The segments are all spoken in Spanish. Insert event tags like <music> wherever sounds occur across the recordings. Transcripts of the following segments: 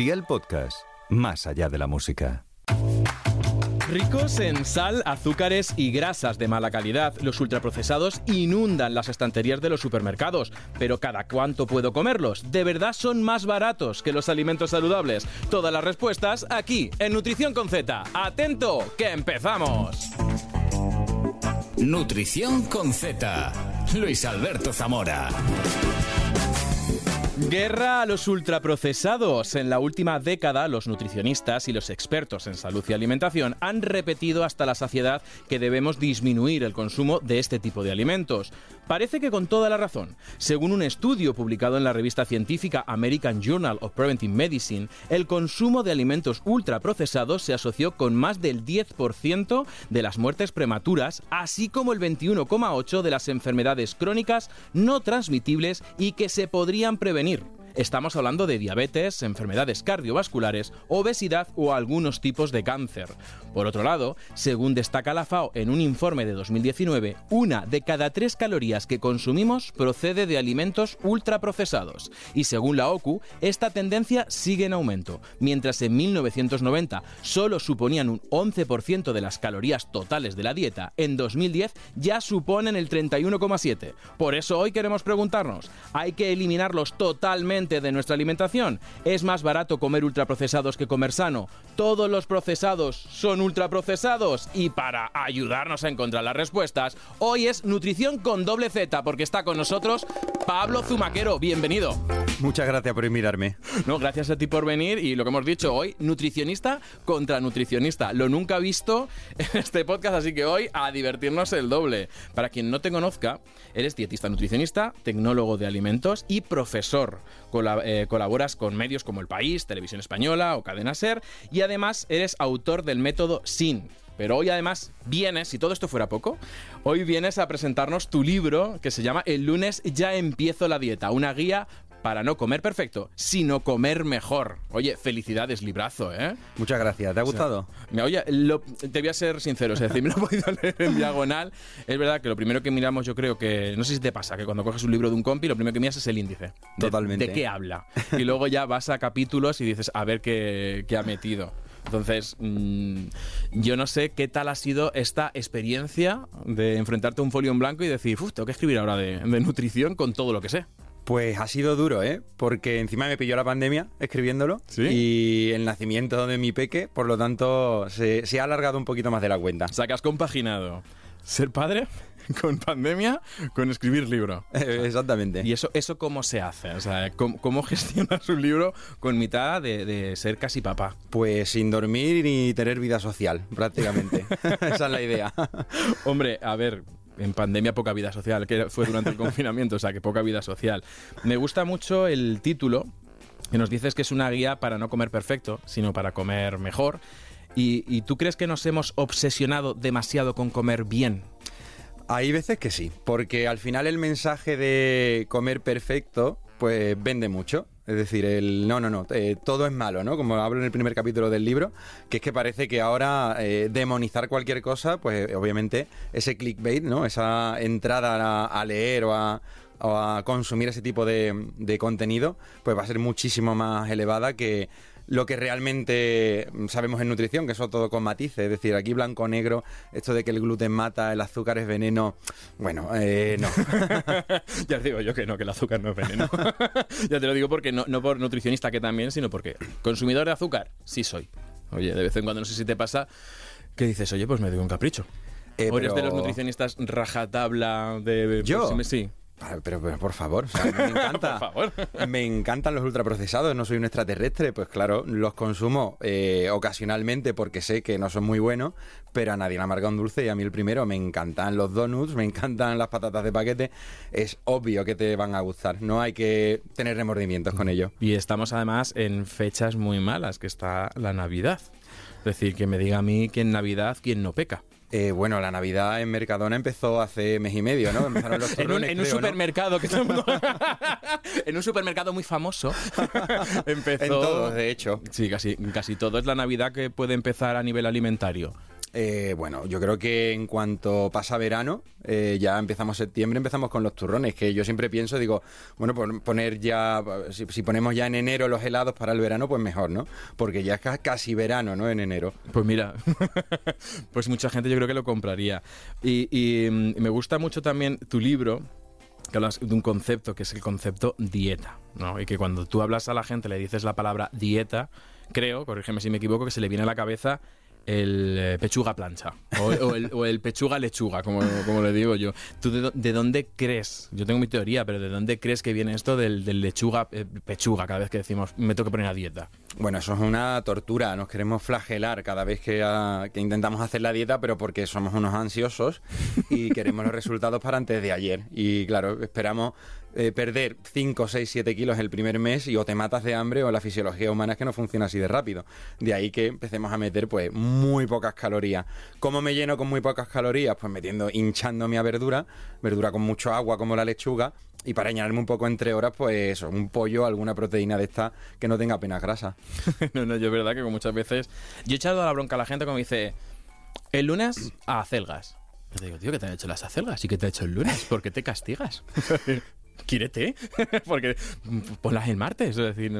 Día el podcast, más allá de la música. Ricos en sal, azúcares y grasas de mala calidad, los ultraprocesados inundan las estanterías de los supermercados. Pero ¿cada cuánto puedo comerlos? ¿De verdad son más baratos que los alimentos saludables? Todas las respuestas aquí, en Nutrición con Z. ¡Atento! ¡Que empezamos! Nutrición con Z. Luis Alberto Zamora. Guerra a los ultraprocesados. En la última década, los nutricionistas y los expertos en salud y alimentación han repetido hasta la saciedad que debemos disminuir el consumo de este tipo de alimentos. Parece que con toda la razón. Según un estudio publicado en la revista científica American Journal of Preventive Medicine, el consumo de alimentos ultraprocesados se asoció con más del 10% de las muertes prematuras, así como el 21,8% de las enfermedades crónicas no transmitibles y que se podrían prevenir venir. Estamos hablando de diabetes, enfermedades cardiovasculares, obesidad o algunos tipos de cáncer. Por otro lado, según destaca la FAO en un informe de 2019, una de cada tres calorías que consumimos procede de alimentos ultraprocesados. Y según la OCU, esta tendencia sigue en aumento. Mientras en 1990 solo suponían un 11% de las calorías totales de la dieta, en 2010 ya suponen el 31,7%. Por eso hoy queremos preguntarnos, ¿hay que eliminarlos totalmente de nuestra alimentación? ¿Es más barato comer ultraprocesados que comer sano? ¿Todos los procesados son ultraprocesados? Y para ayudarnos a encontrar las respuestas, hoy es Nutrición con doble Z, porque está con nosotros Pablo Zumaquero. Bienvenido. Muchas gracias por invitarme. No, gracias a ti por venir y lo que hemos dicho hoy, nutricionista contra nutricionista. Lo nunca visto en este podcast, así que hoy a divertirnos el doble. Para quien no te conozca, eres dietista nutricionista, tecnólogo de alimentos y profesor. Eh, colaboras con medios como El País, Televisión Española o Cadena Ser y además eres autor del método SIN, pero hoy además vienes, si todo esto fuera poco, hoy vienes a presentarnos tu libro que se llama El lunes ya empiezo la dieta, una guía para no comer perfecto, sino comer mejor. Oye, felicidades, librazo, ¿eh? Muchas gracias. ¿Te ha gustado? me oye, te voy a ser sincero, es decir, <laughs> me lo he podido leer en diagonal. Es verdad que lo primero que miramos, yo creo que, no sé si te pasa, que cuando coges un libro de un compi, lo primero que miras es el índice. Totalmente. De qué habla. <laughs> Y luego ya vas a capítulos y dices, a ver qué, qué ha metido. Entonces, mm, yo no sé qué tal ha sido esta experiencia de enfrentarte a un folio en blanco y decir, uff, tengo que escribir ahora de, de nutrición con todo lo que sé. Pues ha sido duro, ¿eh? Porque encima me pilló la pandemia escribiéndolo y el nacimiento de mi peque, por lo tanto se, ha alargado un poquito más de la cuenta. O sea, que has compaginado ser padre <laughs> con pandemia, con escribir libro. <laughs> exactamente. ¿Y eso, eso cómo se hace? O sea, ¿cómo, <laughs> gestionas un libro con mitad de, de, ser casi papá? Pues sin dormir ni tener vida social, prácticamente. Esa es la idea. Hombre, a ver, en pandemia poca vida social, que fue durante el <laughs> confinamiento, o sea que poca vida social. Me gusta mucho el título, que nos dices que es una guía para no comer perfecto, sino para comer mejor. ¿Y, tú crees que nos hemos obsesionado demasiado con comer bien? Hay veces que sí, porque al final el mensaje de comer perfecto, pues vende mucho. Es decir, el no, no, no, eh, todo es malo, ¿no? Como hablo en el primer capítulo del libro, que es que parece que ahora eh, demonizar cualquier cosa, pues obviamente ese clickbait, ¿no? Esa entrada a, leer o a, consumir ese tipo de, de, contenido, pues va a ser muchísimo más elevada que lo que realmente sabemos en nutrición, que eso todo con matices, es decir, aquí blanco negro, esto de que el gluten mata, el azúcar es veneno, bueno, eh, no. <laughs> ya te digo yo que no, que el azúcar no es veneno. <laughs> ya te lo digo porque no, no por nutricionista que también, sino porque consumidor de azúcar, sí soy. Oye, de vez en cuando no sé si te pasa que dices, oye, pues me doy un capricho. Eh, ¿O eres de los nutricionistas rajatabla de... ¿Yo? sí. Pero, pero, por favor, me <laughs> encanta. favor. Me encantan los ultraprocesados, no soy un extraterrestre, pues claro, los consumo eh, ocasionalmente porque sé que no son muy buenos, pero a nadie le amarga un dulce y a mí el primero me encantan los donuts, me encantan las patatas de paquete, es obvio que te van a gustar, no hay que tener remordimientos con ello. Y estamos además en fechas muy malas, que está la Navidad. Es decir, que me diga a mí que en Navidad quién no peca. Eh, bueno, la Navidad en Mercadona empezó hace mes y medio, ¿no? Empezaron los <laughs> en un, en un supermercado que <laughs> en un supermercado muy famoso <laughs> empezó. En todos, de hecho. Sí, casi, casi todo es la Navidad que puede empezar a nivel alimentario. Eh, bueno, yo creo que en cuanto pasa verano, eh, ya empezamos septiembre, empezamos con los turrones, que yo siempre pienso, digo, bueno, pon- poner ya, si, ponemos ya en enero los helados para el verano, pues mejor, ¿no? Porque ya es ca- casi verano, ¿no? En enero. Pues mira, <laughs> pues mucha gente yo creo que lo compraría. Y, y, mm, me gusta mucho también tu libro, que hablas de un concepto que es el concepto dieta, ¿no? Y que cuando tú hablas a la gente, le dices la palabra dieta, creo, corrígeme si me equivoco, que se le viene a la cabeza el eh, pechuga plancha o, el, pechuga lechuga, como, como le digo yo. ¿Tú de, de dónde crees? Yo tengo mi teoría, pero ¿de dónde crees que viene esto del, del lechuga eh, pechuga cada vez que decimos me tengo que poner a dieta? Bueno, eso es una tortura, nos queremos flagelar cada vez que, ah, que intentamos hacer la dieta, pero porque somos unos ansiosos y <laughs> queremos los resultados para antes de ayer. Y claro, esperamos eh, perder 5, 6, 7 kilos el primer mes y o te matas de hambre o la fisiología humana es que no funciona así de rápido. De ahí que empecemos a meter pues muy pocas calorías. ¿Cómo me lleno con muy pocas calorías? Pues metiendo, hinchándome a verdura, verdura con mucho agua como la lechuga. Y para llenarme un poco entre horas, pues eso, un pollo, alguna proteína de esta que no tenga apenas grasa. <laughs> no, no, yo es verdad que muchas veces. Yo he echado a la bronca a la gente como dice: el lunes a acelgas. Yo te digo, tío, ¿qué te han hecho las acelgas? ¿Y qué te ha hecho el lunes? ¿Por qué te castigas? <laughs> Quírete, <laughs> porque ponlas el martes. Es decir,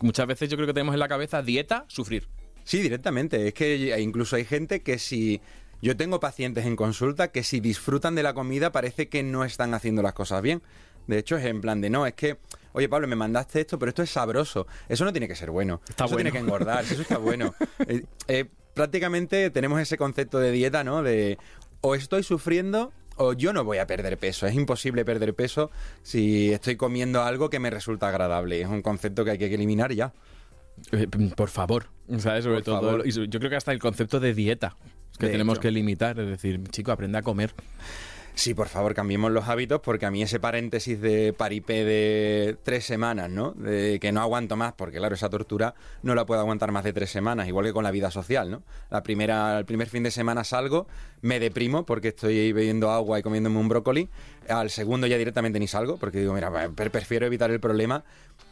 muchas veces yo creo que tenemos en la cabeza dieta, sufrir. Sí, directamente. Es que incluso hay gente que si... Yo tengo pacientes en consulta que si disfrutan de la comida parece que no están haciendo las cosas bien. De hecho, es en plan de, no, es que, oye Pablo, me mandaste esto, pero esto es sabroso. Eso no tiene que ser bueno. Está eso bueno. tiene que engordar, eso está bueno. <laughs> Eh, eh, prácticamente tenemos ese concepto de dieta, ¿no? De o estoy sufriendo o yo no voy a perder peso. Es imposible perder peso si estoy comiendo algo que me resulta agradable. Es un concepto que hay que eliminar ya. Eh, Por favor, ¿sabes? Sobre Por todo. favor. yo creo que hasta el concepto de dieta. Es que De tenemos hecho. que limitar, es decir, chico, aprende a comer. Sí, por favor, cambiemos los hábitos porque a mí ese paréntesis de paripé de tres semanas, ¿no? De que no aguanto más, porque claro, esa tortura no la puedo aguantar más de tres semanas, igual que con la vida social, ¿no? La primera, el primer fin de semana salgo, me deprimo porque estoy bebiendo agua y comiéndome un brócoli. Al segundo ya directamente ni salgo porque digo, mira, pre- prefiero evitar el problema.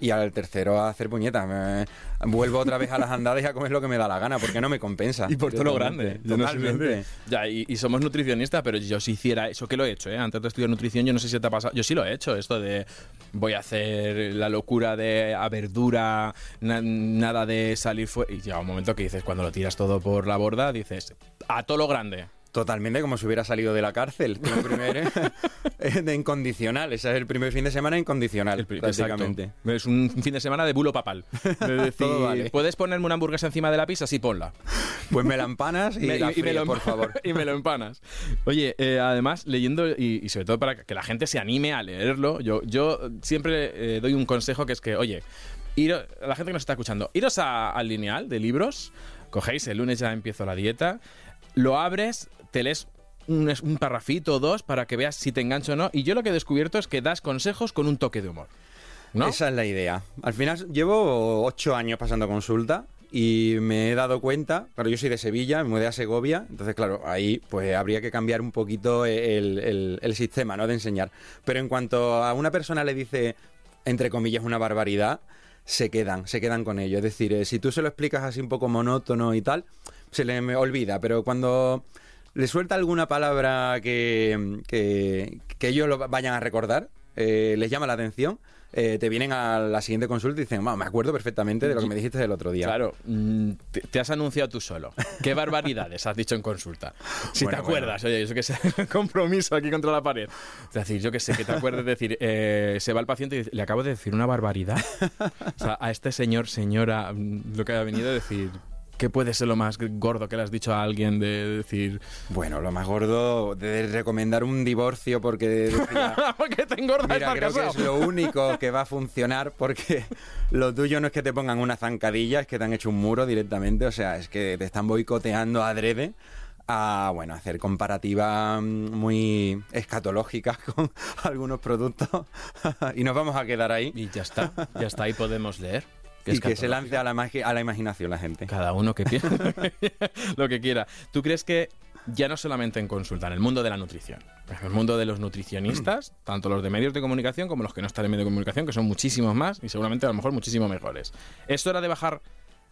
Y al tercero a hacer puñetas. Me- vuelvo otra vez a las andadas y a comer lo que me da la gana porque no me compensa. Y por todo lo grande. Totalmente. Yo no Ya, y, y somos nutricionistas, pero yo si hiciera eso que lo he hecho, ¿eh? Antes de estudiar nutrición, yo no sé si te ha pasado. Yo sí lo he hecho, esto de voy a hacer la locura de a verdura, na- nada de salir fuera. Y llega un momento que dices, cuando lo tiras todo por la borda, dices, a todo lo grande. Totalmente como si hubiera salido de la cárcel. <laughs> Primer, eh, de incondicional. Ese es el primer fin de semana incondicional, El prácticamente. exacto. Es un fin de semana de bulo papal. <laughs> De decir, Todo vale. ¿puedes ponerme una hamburguesa encima de la pizza? Sí, ponla. Pues me la empanas y, <laughs> Me- la y me fríes, lo por favor. y me lo empanas. Oye, eh, además, leyendo, y, y sobre todo para que la gente se anime a leerlo, yo, yo siempre eh, doy un consejo que es que, oye, a la gente que nos está escuchando, iros al lineal de libros, cogéis, el lunes ya empiezo la dieta, lo abres, te lees un, un parrafito o dos para que veas si te engancho o no, y yo lo que he descubierto es que das consejos con un toque de humor. Esa es la idea. Al final llevo ocho años pasando consulta y me he dado cuenta, claro, yo soy de Sevilla, me mudé a Segovia, entonces claro, ahí pues habría que cambiar un poquito el, el- sistema, ¿no? De enseñar. Pero en cuanto a una persona le dice, entre comillas, una barbaridad, se quedan, se quedan con ello. Es decir, eh, si tú se lo explicas así un poco monótono y tal, se le olvida, pero cuando le suelta alguna palabra que, que, que ellos lo vayan a recordar, eh, les llama la atención, eh, te vienen a la siguiente consulta y dicen, "Ma, me acuerdo perfectamente de lo que me dijiste el otro día. Claro, mm, te, te has anunciado tú solo. ¿Qué <laughs> barbaridades has dicho en consulta? Si Bueno, te acuerdas, oye, eso que sé, <laughs> compromiso aquí contra la pared. Es decir, yo que sé, que te acuerdes de decir, eh, se va el paciente y dice, le acabo de decir una barbaridad. <laughs> O sea, a este señor, señora, mm, lo que ha venido a decir, ¿qué puede ser lo más gordo que le has dicho a alguien de decir, Bueno, lo más gordo de recomendar un divorcio porque decía, <laughs> ¿qué te engorda Mira, estar creo que es lo único que va a funcionar porque lo tuyo no es que te pongan una zancadilla, es que te han hecho un muro directamente, o sea, es que te están boicoteando adrede a, bueno, hacer comparativas mm, muy escatológicas <laughs> con algunos productos. <laughs> Y nos vamos a quedar ahí. Y ya está, ya está, ahí podemos leer. Y que se lance a la, a la imaginación la gente. Cada uno que quiera, <laughs> lo que quiera. ¿Tú crees que ya no solamente en consulta, en el mundo de la nutrición, en el mundo de los nutricionistas, tanto los de medios de comunicación como los que no están en medios de comunicación, que son muchísimos más y seguramente a lo mejor muchísimo mejores, ¿es hora de bajar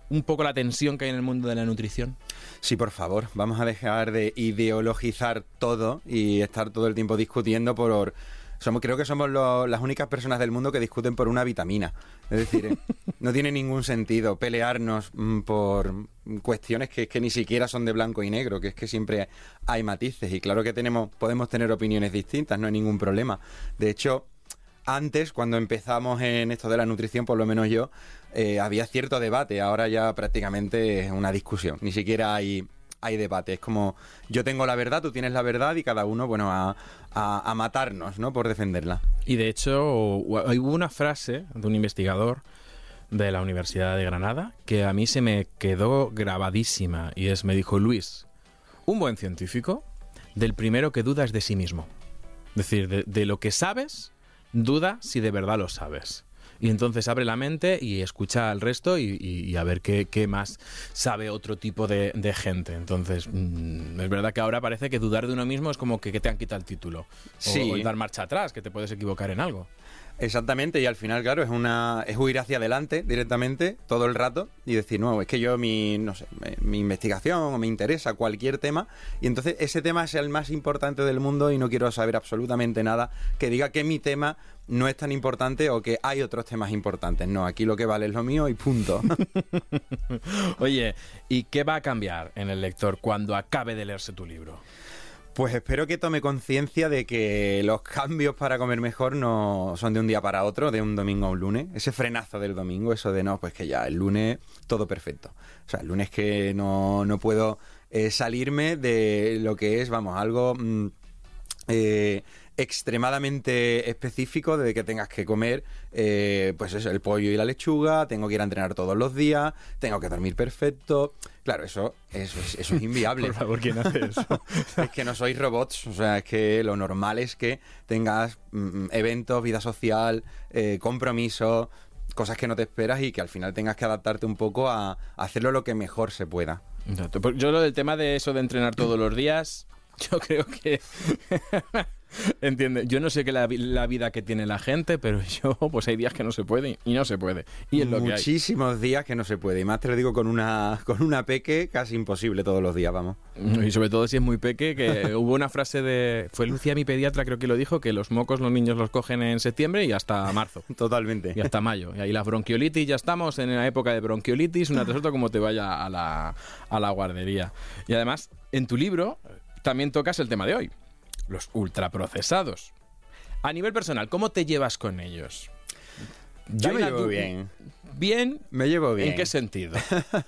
un poco la tensión que hay en el mundo de la nutrición? Sí, por favor, vamos a dejar de ideologizar todo y estar todo el tiempo discutiendo por... Somos, creo que somos lo- las únicas personas del mundo que discuten por una vitamina. Es decir, eh, <laughs> no tiene ningún sentido pelearnos mm, por cuestiones que, que ni siquiera son de blanco y negro, que es que siempre hay matices. Y claro que tenemos, podemos tener opiniones distintas, no hay ningún problema. De hecho, antes, cuando empezamos en esto de la nutrición, por lo menos yo, eh, había cierto debate. Ahora ya prácticamente es una discusión. Ni siquiera hay, hay debate. Es como yo tengo la verdad, tú tienes la verdad y cada uno, bueno, a, a- matarnos, ¿no? Por defenderla. Y de hecho, hu- hubo una frase de un investigador de la Universidad de Granada que a mí se me quedó grabadísima y es, me dijo, Luis, un buen científico, del primero que duda es de sí mismo. Es decir, de, de lo que sabes, duda si de verdad lo sabes. Y entonces abre la mente y escucha al resto y, y- y a ver qué, qué más sabe otro tipo de, de gente. Entonces, mm, es verdad que ahora parece que dudar de uno mismo es como que, que te han quitado el título. O- Sí. o dar marcha atrás, que te puedes equivocar en algo. Exactamente, y al final, claro, es una es huir hacia adelante directamente todo el rato y decir, no, es que yo mi, no sé, me- mi investigación o me interesa cualquier tema y entonces ese tema es el más importante del mundo y no quiero saber absolutamente nada que diga que mi tema no es tan importante o que hay otros temas importantes. No, aquí lo que vale es lo mío y punto. <laughs> Oye, ¿y qué va a cambiar en el lector cuando acabe de leerse tu libro? Pues espero que tome conciencia de que los cambios para comer mejor no son de un día para otro, de un domingo a un lunes. Ese frenazo del domingo, eso de no, pues que ya el lunes todo perfecto. O sea, el lunes que no, no puedo eh, salirme de lo que es, vamos, algo mm, eh, extremadamente específico de que tengas que comer, eh, pues eso, el pollo y la lechuga, tengo que ir a entrenar todos los días, tengo que dormir perfecto. Claro, eso, eso, es, eso es <laughs> inviable. Por favor, ¿quién hace eso? <laughs> Es que no sois robots, o sea, es que lo normal es que tengas mm, eventos, vida social, eh, compromiso, cosas que no te esperas y que al final tengas que adaptarte un poco a, a hacerlo lo que mejor se pueda. Exacto. Yo lo del tema de eso de entrenar todos los días, yo creo que... <laughs> Entiende, yo no sé qué la, la vida que tiene la gente, pero <laughs> yo, pues hay días que no se puede y no se puede. Y es lo que hay. Muchísimos días que no se puede, y más te lo digo con una, <laughs> con una peque casi imposible todos los días, vamos. Y sobre todo si es muy peque, que hubo una frase de... Fue Lucía, mi pediatra, creo que lo dijo, que los mocos los niños los cogen en septiembre y hasta marzo. Totalmente. Y hasta mayo. Y ahí la bronquiolitis, ya estamos en la época de bronquiolitis, una tras otra como te vaya a la, a la guardería. Y además, en tu libro también tocas el tema de hoy, los ultraprocesados. A nivel personal, ¿cómo te llevas con ellos? Yo me llevo bien. ¿Bien? Me llevo bien. ¿En qué sentido?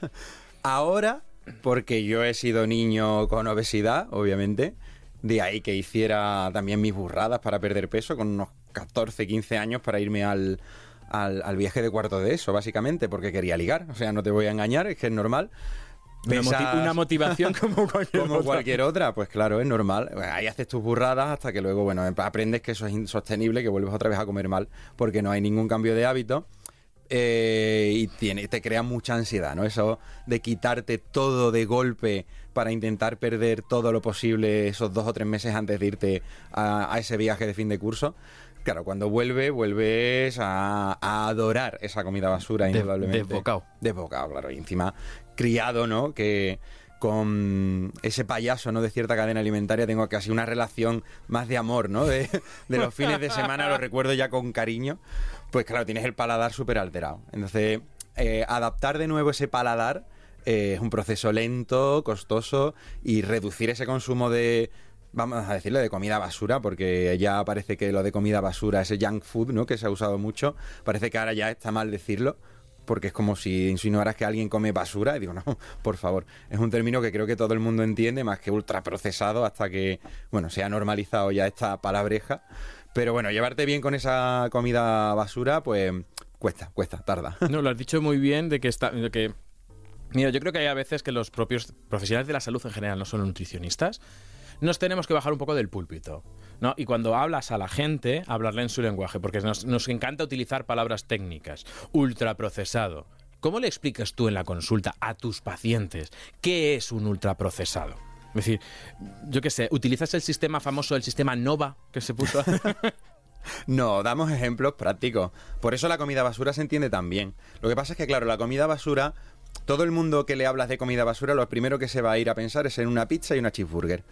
<laughs> Ahora, porque yo he sido niño con obesidad, obviamente, de ahí que hiciera también mis burradas para perder peso con unos 14, 15 años para irme al, al, al viaje de cuarto de eso, básicamente, porque quería ligar. O sea, no te voy a engañar, es que es normal. Una, Pesas- una motivación <laughs> como cualquier como otra. cualquier otra, pues claro, es normal. Ahí haces tus burradas hasta que luego, bueno, aprendes que eso es insostenible, que vuelves otra vez a comer mal, porque no hay ningún cambio de hábito. eh, y tiene, te crea mucha ansiedad, ¿no? Eso de quitarte todo de golpe para intentar perder todo lo posible esos dos o tres meses antes de irte a, a ese viaje de fin de curso. Claro, cuando vuelve, vuelves a, a adorar esa comida basura, De- indudablemente. desbocado. Desbocado, claro. Y encima criado, ¿no? Que con ese payaso, ¿no? De cierta cadena alimentaria tengo casi una relación más de amor, ¿no? De, de los fines de semana lo recuerdo ya con cariño. Pues claro, tienes el paladar súper alterado. Entonces, eh, adaptar de nuevo ese paladar eh, es un proceso lento, costoso y reducir ese consumo de vamos a decirle de comida basura, porque ya parece que lo de comida basura, ese junk food, ¿no? Que se ha usado mucho, parece que ahora ya está mal decirlo, porque es como si insinuaras que alguien come basura, y digo, <laughs> no, por favor, es un término que creo que todo el mundo entiende, más que ultraprocesado, hasta que, bueno, se ha normalizado ya esta palabreja, pero bueno, llevarte bien con esa comida basura, pues cuesta, cuesta, tarda. <laughs> No, lo has dicho muy bien de que está. de que, mira, yo creo que hay a veces que los propios profesionales de la salud en general, no solo nutricionistas, nos tenemos que bajar un poco del púlpito. ¿no? Y cuando hablas a la gente, hablarle en su lenguaje, porque nos, nos encanta utilizar palabras técnicas. Ultraprocesado. ¿Cómo le explicas tú en la consulta a tus pacientes qué es un ultraprocesado? Es decir, yo qué sé, ¿utilizas el sistema famoso, el sistema NOVA que se puso <laughs> <laughs> No, damos ejemplos prácticos. Por eso la comida basura se entiende tan bien. Lo que pasa es que, claro, la comida basura todo el mundo que le hablas de comida basura, lo primero que se va a ir a pensar es en una pizza y una cheeseburger.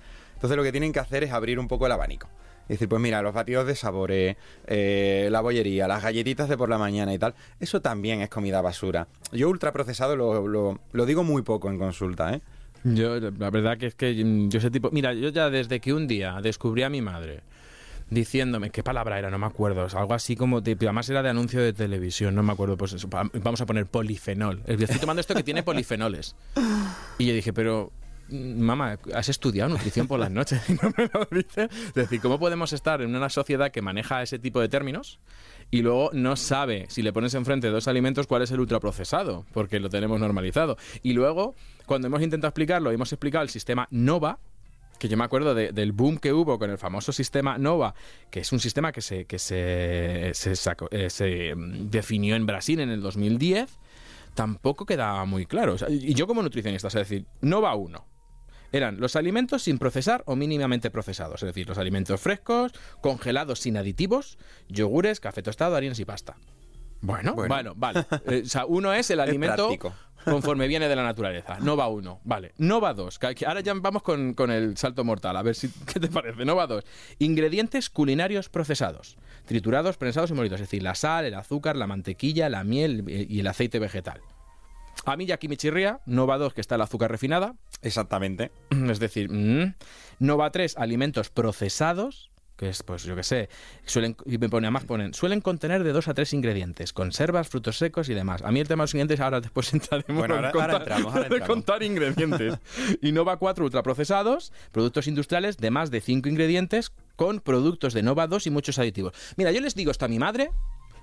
Entonces lo que tienen que hacer es abrir un poco el abanico. Es decir, pues mira, los batidos de sabores, eh, la bollería, las galletitas de por la mañana y tal, eso también es comida basura. Yo ultraprocesado lo, lo, lo digo muy poco en consulta, ¿eh? Yo, la verdad que es que mm, yo ese tipo... Mira, yo ya desde que un día descubrí a mi madre diciéndome, ¿qué palabra era? No me acuerdo. Algo así como, tipo, además era de anuncio de televisión, no me acuerdo. Pues eso, vamos a poner polifenol. Estoy tomando esto que tiene polifenoles. Y yo dije, pero mamá, ¿has estudiado nutrición por las noches? <laughs> Y no me lo dice. Es decir, ¿cómo podemos estar en una sociedad que maneja ese tipo de términos y luego no sabe, si le pones enfrente dos alimentos, cuál es el ultraprocesado? Porque lo tenemos normalizado. Y luego, cuando hemos intentado explicarlo, hemos explicado el sistema NOVA, que yo me acuerdo de- del boom que hubo con el famoso sistema NOVA, que es un sistema que se, que se, se sacó- eh, se, mm, definió en Brasil en el 2010, tampoco quedaba muy claro. Y yo como nutricionista, es decir, NOVA 1 eran los alimentos sin procesar o mínimamente procesados, es decir, los alimentos frescos, congelados sin aditivos, yogures, café tostado, harinas y pasta. Bueno, Bueno. bueno, vale. Eh, o sea, uno es el alimento conforme viene de la naturaleza. No va uno, vale. No va dos. Ahora ya vamos con, con el salto mortal. A ver si <laughs> qué te parece. No va dos. Ingredientes culinarios procesados. Triturados, prensados y molidos. Es decir, la sal, el azúcar, la mantequilla, la miel eh, y el aceite vegetal. A mí ya aquí me chirría. No va dos, que está el azúcar refinada. Exactamente. <clears throat> Es decir, mm. no va tres, alimentos procesados. Que es, pues yo qué sé, suelen, y me pone, además ponen, suelen contener de dos a tres ingredientes, conservas, frutos secos y demás. A mí el tema de los ingredientes, ahora después <laughs> entraremos Bueno, en ahora- contar, ahora entramos, ahora <laughs> de entramos. contar ingredientes. Y Nova 4 ultraprocesados, productos industriales de más de cinco ingredientes con productos de Nova 2 y muchos aditivos. Mira, yo les digo esto a mi madre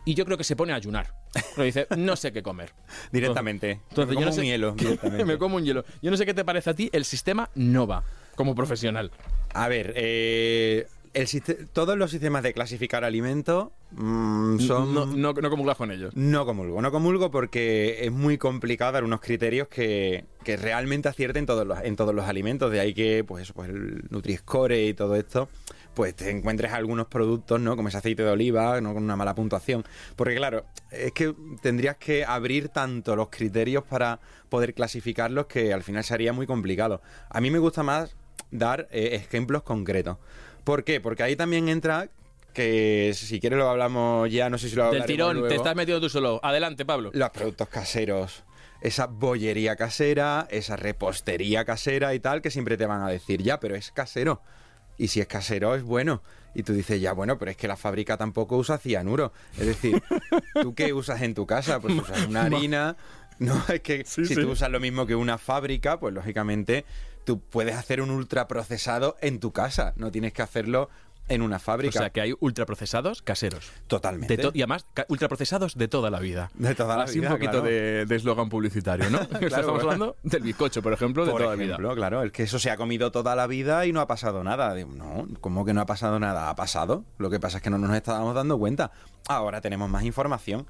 y yo creo que se pone a ayunar. Pero dice, no sé qué comer. <laughs> Directamente. Entonces, Me yo no sé- un hielo, <laughs> directamente. me como un hielo. Yo no sé qué te parece a ti el sistema Nova como profesional. A ver, eh, el todos los sistemas de clasificar alimentos mm, son... No, no, no comulgas con ellos. No comulgo, no comulgo porque es muy complicado dar unos criterios que, que realmente acierten todos los, en todos los alimentos. De ahí que, pues pues el Nutri-Score y todo esto, pues te encuentres algunos productos, ¿no? Como ese aceite de oliva, ¿no? Con una mala puntuación. Porque claro, es que tendrías que abrir tanto los criterios para poder clasificarlos que al final sería muy complicado. A mí me gusta más dar eh, ejemplos concretos. ¿Por qué? Porque ahí también entra que si quieres lo hablamos ya, no sé si lo Del hablaremos tirón, luego. te estás metiendo tú solo. Adelante, Pablo. Los productos caseros. Esa bollería casera, esa repostería casera y tal, que siempre te van a decir, ya, pero es casero. Y si es casero, es bueno. Y tú dices, ya, bueno, pero es que la fábrica tampoco usa cianuro. Es decir, <laughs> ¿tú qué usas en tu casa? Pues usas una harina. No, es que Sí, si sí. tú usas lo mismo que una fábrica, pues lógicamente tú puedes hacer un ultraprocesado en tu casa. No tienes que hacerlo en una O fábrica. sea, que hay ultraprocesados caseros. Totalmente. De to- y además, ultraprocesados de toda la vida. De toda la Así vida, un poquito claro. de eslogan publicitario, ¿no? <laughs> O sea, Estamos hablando del bizcocho, por ejemplo, de Por toda la vida. claro, el que eso se ha comido toda la vida y no ha pasado nada. Digo, no, ¿cómo que no ha pasado nada? Ha pasado. Lo que pasa es que no nos estábamos dando cuenta. Ahora tenemos más información.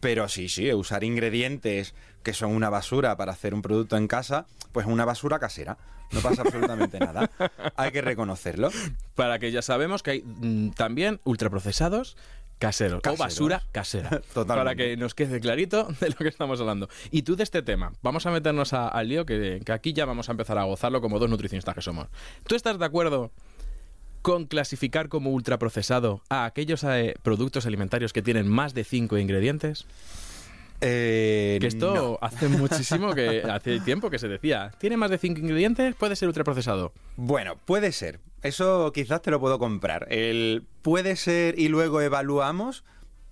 Pero sí, sí, usar ingredientes que son una basura para hacer un producto en casa, pues es una basura casera. No pasa absolutamente nada. Hay que reconocerlo. Para que ya sabemos que hay mm, también ultraprocesados caseros, Caseros. o basura casera. <laughs> Totalmente. Para que nos quede clarito de lo que estamos hablando. Y tú de este tema, vamos a meternos a- al lío que, que aquí ya vamos a empezar a gozarlo como dos nutricionistas que somos. ¿Tú estás de acuerdo con clasificar como ultraprocesado a aquellos eh, productos alimentarios que tienen más de cinco ingredientes? Eh, Que esto no. <laughs> hace muchísimo que hace tiempo que se decía, tiene más de cinco ingredientes, puede ser ultraprocesado. Bueno, puede ser. Eso quizás te lo puedo comprar. El puede ser y luego evaluamos.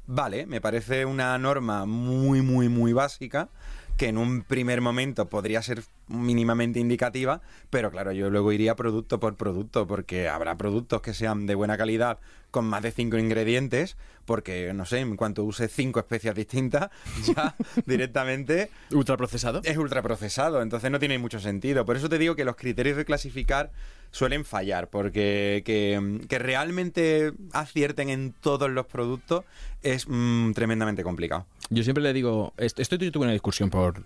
Vale, me parece una norma muy, muy, muy básica que en un primer momento podría ser mínimamente indicativa, pero claro, yo luego iría producto por producto, porque habrá productos que sean de buena calidad con más de cinco ingredientes, porque, no sé, en cuanto use cinco especias distintas, <laughs> ya directamente ¿Ultraprocesado? es ultraprocesado, entonces no tiene mucho sentido. Por eso te digo que los criterios de clasificar suelen fallar, porque que, que realmente acierten en todos los productos es mm, tremendamente complicado. Yo siempre le digo, est- estoy yo tuve una discusión por...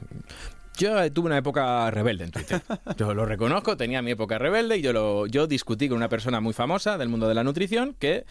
Yo eh, tuve una época rebelde en Twitter. <laughs> Yo lo reconozco, tenía mi época rebelde y yo, lo, yo discutí con una persona muy famosa del mundo de la nutrición que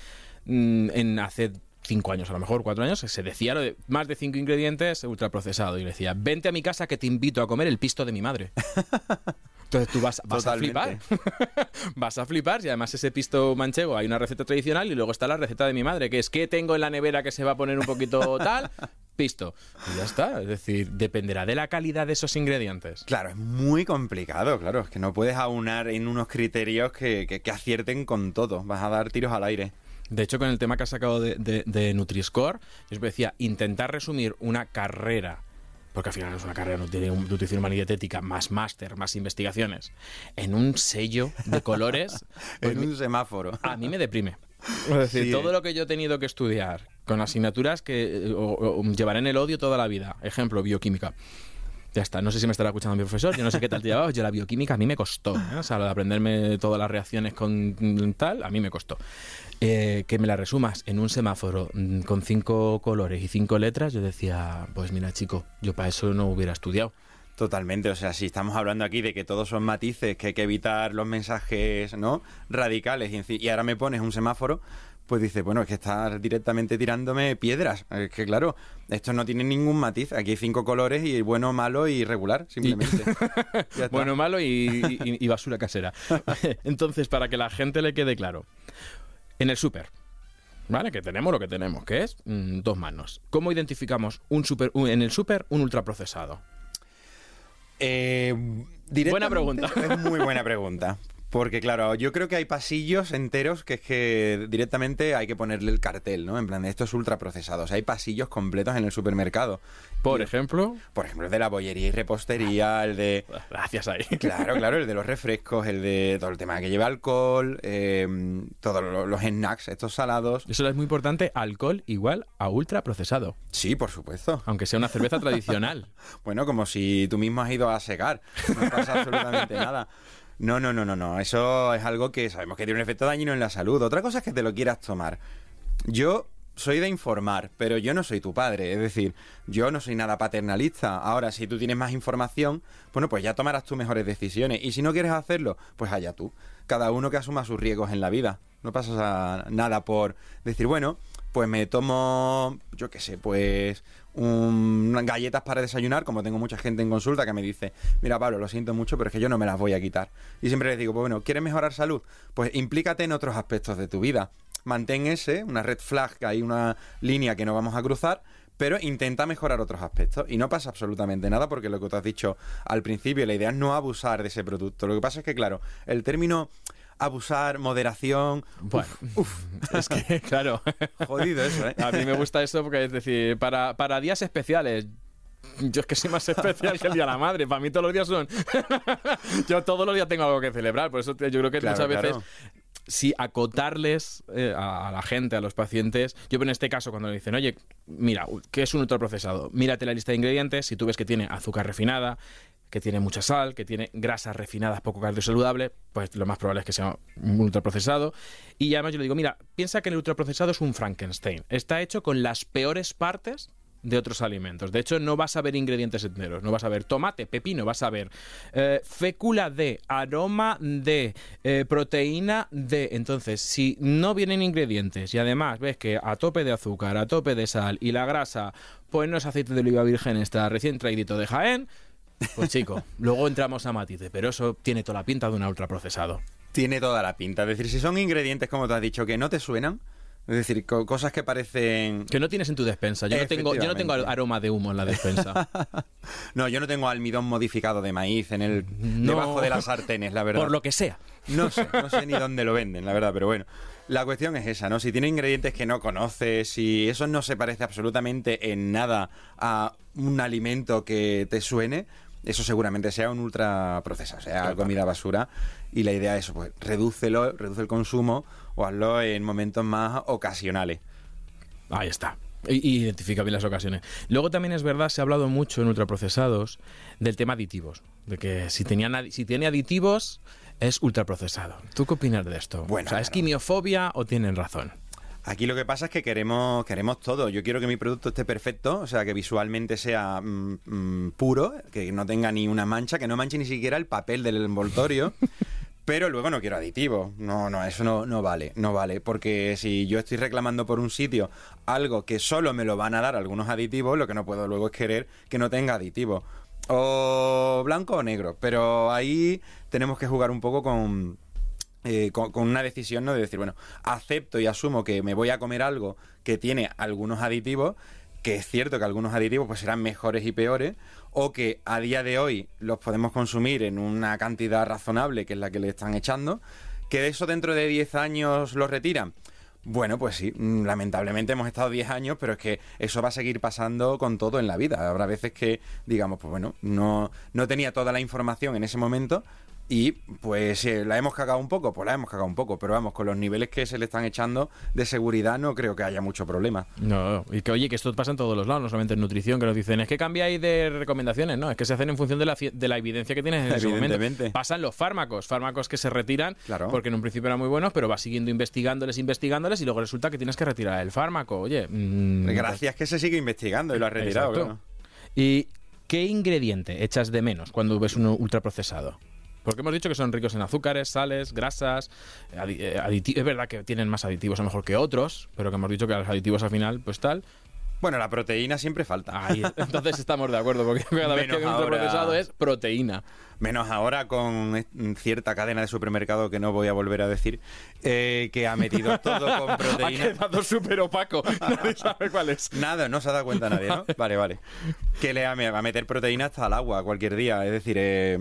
mm, en hace cinco años, a lo mejor cuatro años, se decía lo de más de cinco ingredientes ultraprocesado. Y le decía, vente a mi casa que te invito a comer el pisto de mi madre. <laughs> Entonces tú vas, vas a flipar. <laughs> vas a flipar y además ese pisto manchego hay una receta tradicional y luego está la receta de mi madre, que es que tengo en la nevera que se va a poner un poquito <laughs> tal, pisto. Y ya está. Es decir, dependerá de la calidad de esos ingredientes. Claro, es muy complicado, claro. Es que no puedes aunar en unos criterios que, que- que acierten con todo. Vas a dar tiros al aire. De hecho, con el tema que has sacado de, de, de Nutri-Score, yo os decía, intentar resumir una carrera, porque al final es una carrera de nutri- nutrición humana y dietética, más máster, más investigaciones, en un sello de colores, <laughs> pues en mi- un semáforo. a mí me deprime. <laughs> Es decir, Sí, todo eh. lo que yo he tenido que estudiar con asignaturas que eh, o- o llevaré en el odio toda la vida. Ejemplo, bioquímica. Ya está, no sé si me estará escuchando mi profesor, yo no sé qué tal te <laughs> llevabas, yo la bioquímica a mí me costó, ¿eh? o sea, lo de aprenderme todas las reacciones con tal, a mí me costó. Eh, que me la resumas en un semáforo mm, con cinco colores y cinco letras, yo decía, pues mira chico, yo para eso no hubiera estudiado. Totalmente, o sea, si estamos hablando aquí de que todos son matices, que hay que evitar los mensajes no radicales y, y ahora me pones un semáforo, pues dice, bueno, es que estás directamente tirándome piedras. Es que claro, esto no tiene ningún matiz. Aquí hay cinco colores y bueno, malo y regular, simplemente. <laughs> Bueno, malo y, y- y basura casera. <laughs> Entonces, para que la gente le quede claro, en el súper, ¿vale? Que tenemos lo que tenemos, que es mm, dos manos. ¿Cómo identificamos un super, un- en el súper un ultraprocesado? Eh, Buena pregunta. Es muy buena pregunta. <laughs> Porque, claro, yo creo que hay pasillos enteros que es que directamente hay que ponerle el cartel, ¿no? En plan, esto es ultraprocesado. O sea, hay pasillos completos en el supermercado. Por Y- ejemplo, Por ejemplo, el de la bollería y repostería, el de... gracias ahí. Claro, claro, el de los refrescos, el de todo el tema que lleva alcohol, eh, todos lo- los snacks, estos salados. Eso es muy importante, alcohol igual a ultraprocesado, Sí, por supuesto. aunque sea una cerveza <laughs> tradicional. Bueno, como si tú mismo has ido a secar. No pasa absolutamente nada. No, no, no, no, no. Eso es algo que sabemos que tiene un efecto dañino en la salud. Otra cosa es que te lo quieras tomar. Yo soy de informar, pero yo no soy tu padre. Es decir, yo no soy nada paternalista. Ahora, si tú tienes más información, bueno, pues ya tomarás tus mejores decisiones. Y si no quieres hacerlo, pues allá tú. Cada uno que asuma sus riesgos en la vida. No pasa nada por decir, bueno, pues me tomo, yo qué sé, pues un- galletas para desayunar, como tengo mucha gente en consulta que me dice, mira Pablo, lo siento mucho, pero es que yo no me las voy a quitar. Y siempre les digo, pues bueno, ¿quieres mejorar salud? Pues implícate en otros aspectos de tu vida. Mantén ese, una red flag, que hay una línea que no vamos a cruzar, pero intenta mejorar otros aspectos. Y no pasa absolutamente nada porque lo que tú has dicho al principio, la idea es no abusar de ese producto. Lo que pasa es que, claro, el término abusar, moderación, Bueno, <laughs> es que, <laughs> claro, jodido eso, ¿eh? a mí me gusta eso porque es decir, para, para días especiales. Yo es que soy más especial que el Día de la Madre. Para mí todos los días son... <laughs> yo todos los días tengo algo que celebrar. Por eso yo creo que Claro, muchas veces si acotarles eh, a, a la gente, a los pacientes, yo en este caso cuando le dicen, oye, mira, ¿qué es un ultraprocesado? Mírate la lista de ingredientes, si tú ves que tiene azúcar refinada, que tiene mucha sal, que tiene grasas refinadas poco cardiosaludables, pues lo más probable es que sea un ultraprocesado. Y además yo le digo, mira, piensa que el ultraprocesado es un Frankenstein. Está hecho con las peores partes de otros alimentos. De hecho, no vas a ver ingredientes enteros. No vas a ver tomate, pepino, vas a ver eh, fécula de, aroma de, eh, proteína de. Entonces, si no vienen ingredientes y además ves que a tope de azúcar, a tope de sal y la grasa, pues no es aceite de oliva virgen, está recién traidito de Jaén, pues chico, luego entramos a matices, pero eso tiene toda la pinta de un ultraprocesado. Tiene toda la pinta. Es decir, si son ingredientes, como te has dicho, que no te suenan, es decir, co- cosas que parecen... Que no tienes en tu despensa. Yo no tengo, yo no tengo Efectivamente. aroma de humo en la despensa. <laughs> No, yo no tengo almidón modificado de maíz en el No. debajo de las sartenes, la verdad. Por lo que sea. No sé, no sé ni dónde lo venden, la verdad, pero bueno. La cuestión es esa, ¿no? Si tiene ingredientes que no conoces, si eso no se parece absolutamente en nada a un alimento que te suene, eso seguramente sea un ultraprocesado, sea comida basura. Y la idea es, pues, redúcelo, reduce el consumo o hazlo en momentos más ocasionales. Ahí está. I- Identifica bien las ocasiones. Luego también es verdad, se ha hablado mucho en ultraprocesados del tema aditivos. De que si, tenían, adi- si tiene aditivos, es ultraprocesado. ¿Tú qué opinas de esto? Bueno, o sea, ¿es claro. quimiofobia o tienen razón? Aquí lo que pasa es que queremos, queremos todo. Yo quiero que mi producto esté perfecto, o sea, que visualmente sea mm, mm, puro, que no tenga ni una mancha, que no manche ni siquiera el papel del envoltorio. <laughs> pero luego no quiero aditivos. No, no, eso no, no vale, no vale. Porque si yo estoy reclamando por un sitio algo que solo me lo van a dar algunos aditivos, lo que no puedo luego es querer que no tenga aditivos. O blanco o negro. Pero ahí tenemos que jugar un poco con, eh, con, con una decisión, ¿no? De decir, bueno, acepto y asumo que me voy a comer algo que tiene algunos aditivos, que es cierto que algunos aditivos pues serán mejores y peores, o que a día de hoy los podemos consumir en una cantidad razonable, que es la que le están echando, que de eso dentro de 10 años los retiran. Bueno, pues sí, mm, lamentablemente hemos estado 10 años, pero es que eso va a seguir pasando con todo en la vida. Habrá veces que, digamos, pues bueno, no, no tenía toda la información en ese momento, y pues eh, la hemos cagado un poco, pues la hemos cagado un poco, pero vamos, con los niveles que se le están echando de seguridad no creo que haya mucho problema. No, y que oye, que esto pasa en todos los lados, no solamente en nutrición, que nos dicen, es que cambiáis de recomendaciones, no, es que se hacen en función de la, ci- de la evidencia que tienes en ese momento. Pasan los fármacos, fármacos que se retiran, Claro. porque en un principio eran muy buenos, pero vas siguiendo investigándoles, investigándoles, y luego resulta que tienes que retirar el fármaco, oye. mm, Gracias que se sigue investigando y lo has retirado. Claro. ¿Y qué ingrediente echas de menos cuando ves uno ultraprocesado? Porque hemos dicho que son ricos en azúcares, sales, grasas, eh, aditi- es verdad que tienen más aditivos a lo mejor que otros, pero que hemos dicho que los aditivos al final, pues tal. Bueno, la proteína siempre falta. Entonces estamos de acuerdo, porque cada vez que hay un ahora. ultraprocesado es proteína. Menos ahora con est- cierta cadena de supermercado que no voy a volver a decir, eh, que ha metido <laughs> todo con Ha proteína. quedado súper opaco, <laughs> nadie sabe cuál es. Nada, no se ha dado cuenta nadie, ¿no? <laughs> Vale, vale. Que le va a meter proteína hasta al agua cualquier día. Es decir, eh,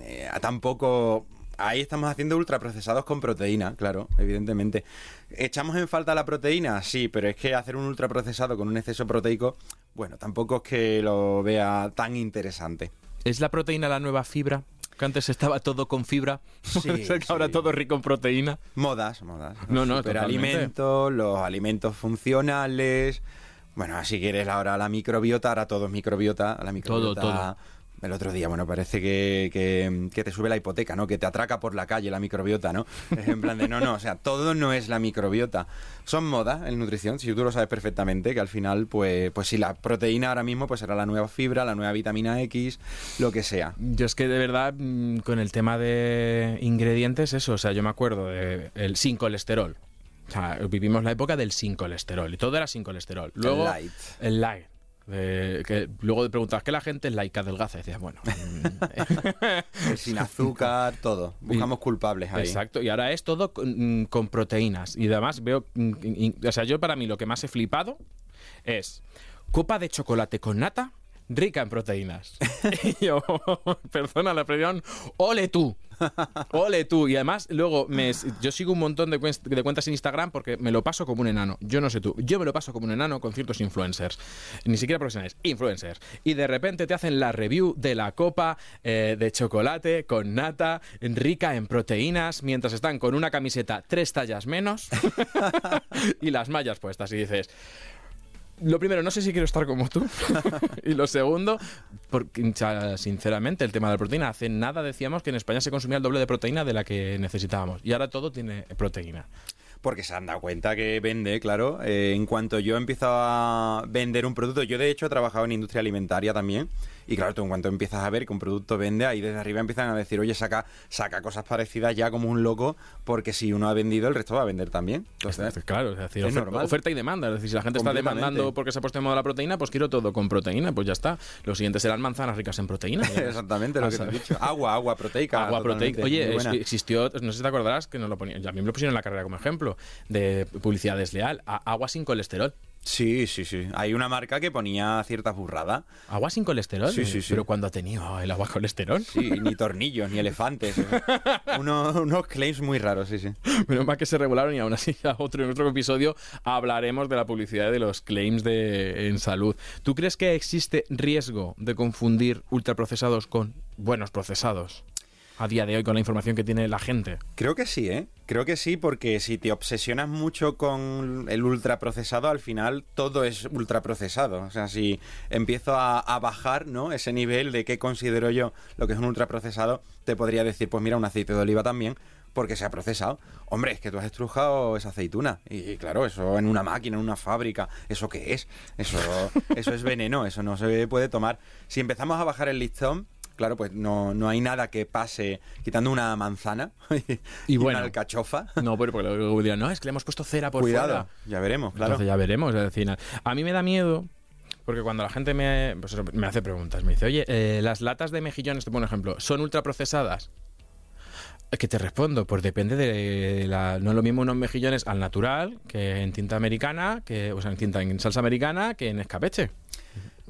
eh, tampoco... Ahí estamos haciendo ultraprocesados con proteína, claro, evidentemente. ¿Echamos en falta la proteína? Sí, pero es que hacer un ultraprocesado con un exceso proteico, bueno, tampoco es que lo vea tan interesante. ¿Es la proteína la nueva fibra? Que antes estaba todo con fibra. <laughs> Sí, que ahora sí. todo rico en proteína. Modas, modas. No, no, alimentos, los alimentos funcionales. Bueno, si quieres ahora la microbiota, ahora todo es microbiota. La microbiota. todo. El otro día, bueno, parece que, que- que te sube la hipoteca, ¿no? Que te atraca por la calle la microbiota, ¿no? En plan de, no, no, o sea, todo no es la microbiota. Son modas en nutrición, si tú lo sabes perfectamente, que al final, pues, pues si la proteína ahora mismo, pues será la nueva fibra, la nueva vitamina X, lo que sea. Yo es que de verdad, mm, con el tema de ingredientes, eso, o sea, yo me acuerdo de el sin colesterol. O sea, vivimos la época del sin colesterol y todo era sin colesterol. Luego, light. El light. De- que luego preguntabas que la gente es laica adelgaza. Y decías, bueno. <laughs> mm, sin azúcar, todo. Buscamos culpables ahí. Exacto, y ahora es todo con, mm, con proteínas. Y además veo, mm, mm, o sea, yo para mí lo que más he flipado es copa de chocolate con nata rica en proteínas. <laughs> <laughs> y yo, perdona la expresión, ole tú. Ole tú. Y además, luego, me, yo sigo un montón de, cuen- de cuentas en Instagram porque me lo paso como un enano. Yo no sé tú. Yo me lo paso como un enano con ciertos influencers. Ni siquiera profesionales, influencers. Y de repente te hacen la review de la copa eh, de chocolate con nata, rica en proteínas, mientras están con una camiseta tres tallas menos <laughs> <laughs> y las mallas puestas. Y dices. Lo primero, no sé si quiero estar como tú. <laughs> <laughs> y lo segundo, porque sinceramente, el tema de la proteína. Hace nada decíamos que en España se consumía el doble de proteína de la que necesitábamos. Y ahora todo tiene proteína. Porque se han dado cuenta que vende, claro. Eh, en cuanto yo empiezo a vender un producto, yo de hecho he trabajado en industria alimentaria también. Y claro, tú en cuanto empiezas a ver que un producto vende, ahí desde arriba empiezan a decir, oye, saca, saca cosas parecidas ya como un loco, porque si uno ha vendido, el resto va a vender también. Entonces, Claro, es decir, Es oferta y demanda. Es decir, si la gente está demandando porque se ha puesto de moda la proteína, pues quiero todo con proteína, pues ya está. Lo siguiente serán manzanas ricas en proteína. <laughs> Exactamente lo que te he saber. dicho. Agua, agua proteica. Agua proteica. Oye, existió, no sé si te acordarás que nos lo ponían, a mí me lo pusieron en la carrera como ejemplo, de publicidad desleal. A- agua sin colesterol. Sí, sí, sí. Hay una marca que ponía ciertas burradas. ¿Agua sin colesterol? Sí, sí, sí. ¿Pero cuando ha tenido el agua colesterol? Sí, ni tornillos, ni elefantes. <laughs> Unos, unos claims muy raros, sí, sí. Menos mal que se regularon y aún así a otro, en otro episodio hablaremos de la publicidad de los claims de, en salud. ¿Tú crees que existe riesgo de confundir ultraprocesados con buenos procesados? A día de hoy con la información que tiene la gente. Creo que sí, ¿eh? Creo que sí, porque si te obsesionas mucho con el ultraprocesado, al final todo es ultraprocesado. O sea, si empiezo a, bajar, ¿no? Ese nivel de qué considero yo lo que es un ultraprocesado, te podría decir, pues mira, un aceite de oliva también, porque se ha procesado. Hombre, es que tú has estrujado esa aceituna. Y, claro, eso en una máquina, en una fábrica, ¿eso qué es? Eso, eso es veneno, eso no se puede tomar. Si empezamos a bajar el listón, claro, pues no, no hay nada que pase quitando una manzana <laughs> y, bueno. una alcachofa. No, pero porque luego dirán, no, es que le hemos puesto cera por Cuidado, fuera. ya veremos, claro. Entonces ya veremos. Es decir, a mí me da miedo porque cuando la gente me, pues me hace preguntas, me dice, oye, eh, las latas de mejillones, te pongo un ejemplo, ¿son ultraprocesadas? ¿Qué te respondo? Pues depende de la, no es lo mismo unos mejillones al natural que en tinta americana, que, o sea, en tinta en salsa americana que en escabeche.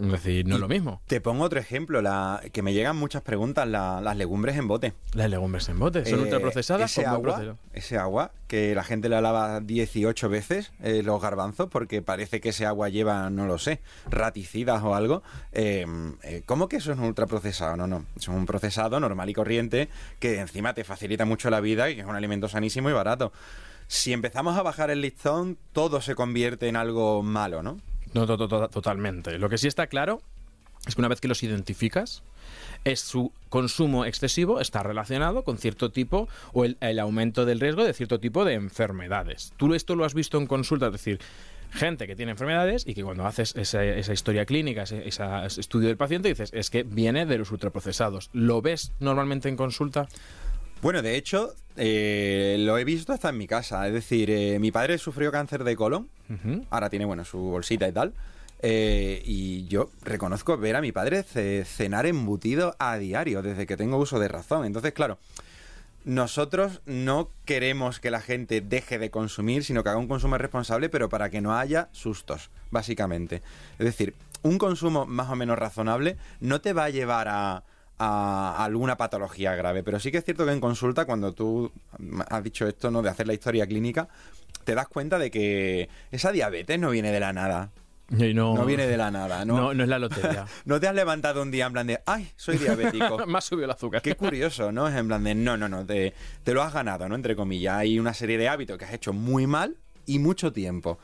Es decir, no es lo mismo. Te pongo otro ejemplo, la, que me llegan muchas preguntas, la- las legumbres en bote. Las legumbres en bote, ¿son Eh, ultraprocesadas ese agua, procesadas? ese agua que la gente le lava 18 veces eh, los garbanzos porque parece que ese agua lleva, no lo sé, raticidas o algo. Eh, eh, ¿Cómo que eso es un ultraprocesado? No, no. Es un procesado normal y corriente que encima te facilita mucho la vida y que es un alimento sanísimo y barato. Si empezamos a bajar el listón, todo se convierte en algo malo, ¿no? No, to- to- to- totalmente. Lo que sí está claro es que una vez que los identificas, es su consumo excesivo está relacionado con cierto tipo o el, aumento del riesgo de cierto tipo de enfermedades. Tú esto lo has visto en consulta, es decir, gente que tiene enfermedades y que cuando haces esa, esa historia clínica, ese, ese estudio del paciente, dices, es que viene de los ultraprocesados. ¿Lo ves normalmente en consulta? Bueno, de hecho, eh, lo he visto hasta en mi casa. Es decir, eh, mi padre sufrió cáncer de colon. Ahora tiene, bueno, su bolsita y tal. Eh, y yo reconozco ver a mi padre ce- cenar embutido a diario desde que tengo uso de razón. Entonces, claro, nosotros no queremos que la gente deje de consumir, sino que haga un consumo responsable, pero para que no haya sustos, básicamente. Es decir, un consumo más o menos razonable no te va a llevar a, a alguna patología grave, pero sí que es cierto que en consulta, cuando tú has dicho esto, ¿no? De hacer la historia clínica, te das cuenta de que esa diabetes no viene de la nada. No, No viene de la nada, ¿no? no, no es la lotería. <laughs> No te has levantado un día en plan de, ay, soy diabético. <laughs> Más subió el azúcar. Qué curioso, ¿no? Es en plan de, no, no, no, te, te lo has ganado, ¿no? Entre comillas. Hay una serie de hábitos que has hecho muy mal y mucho tiempo.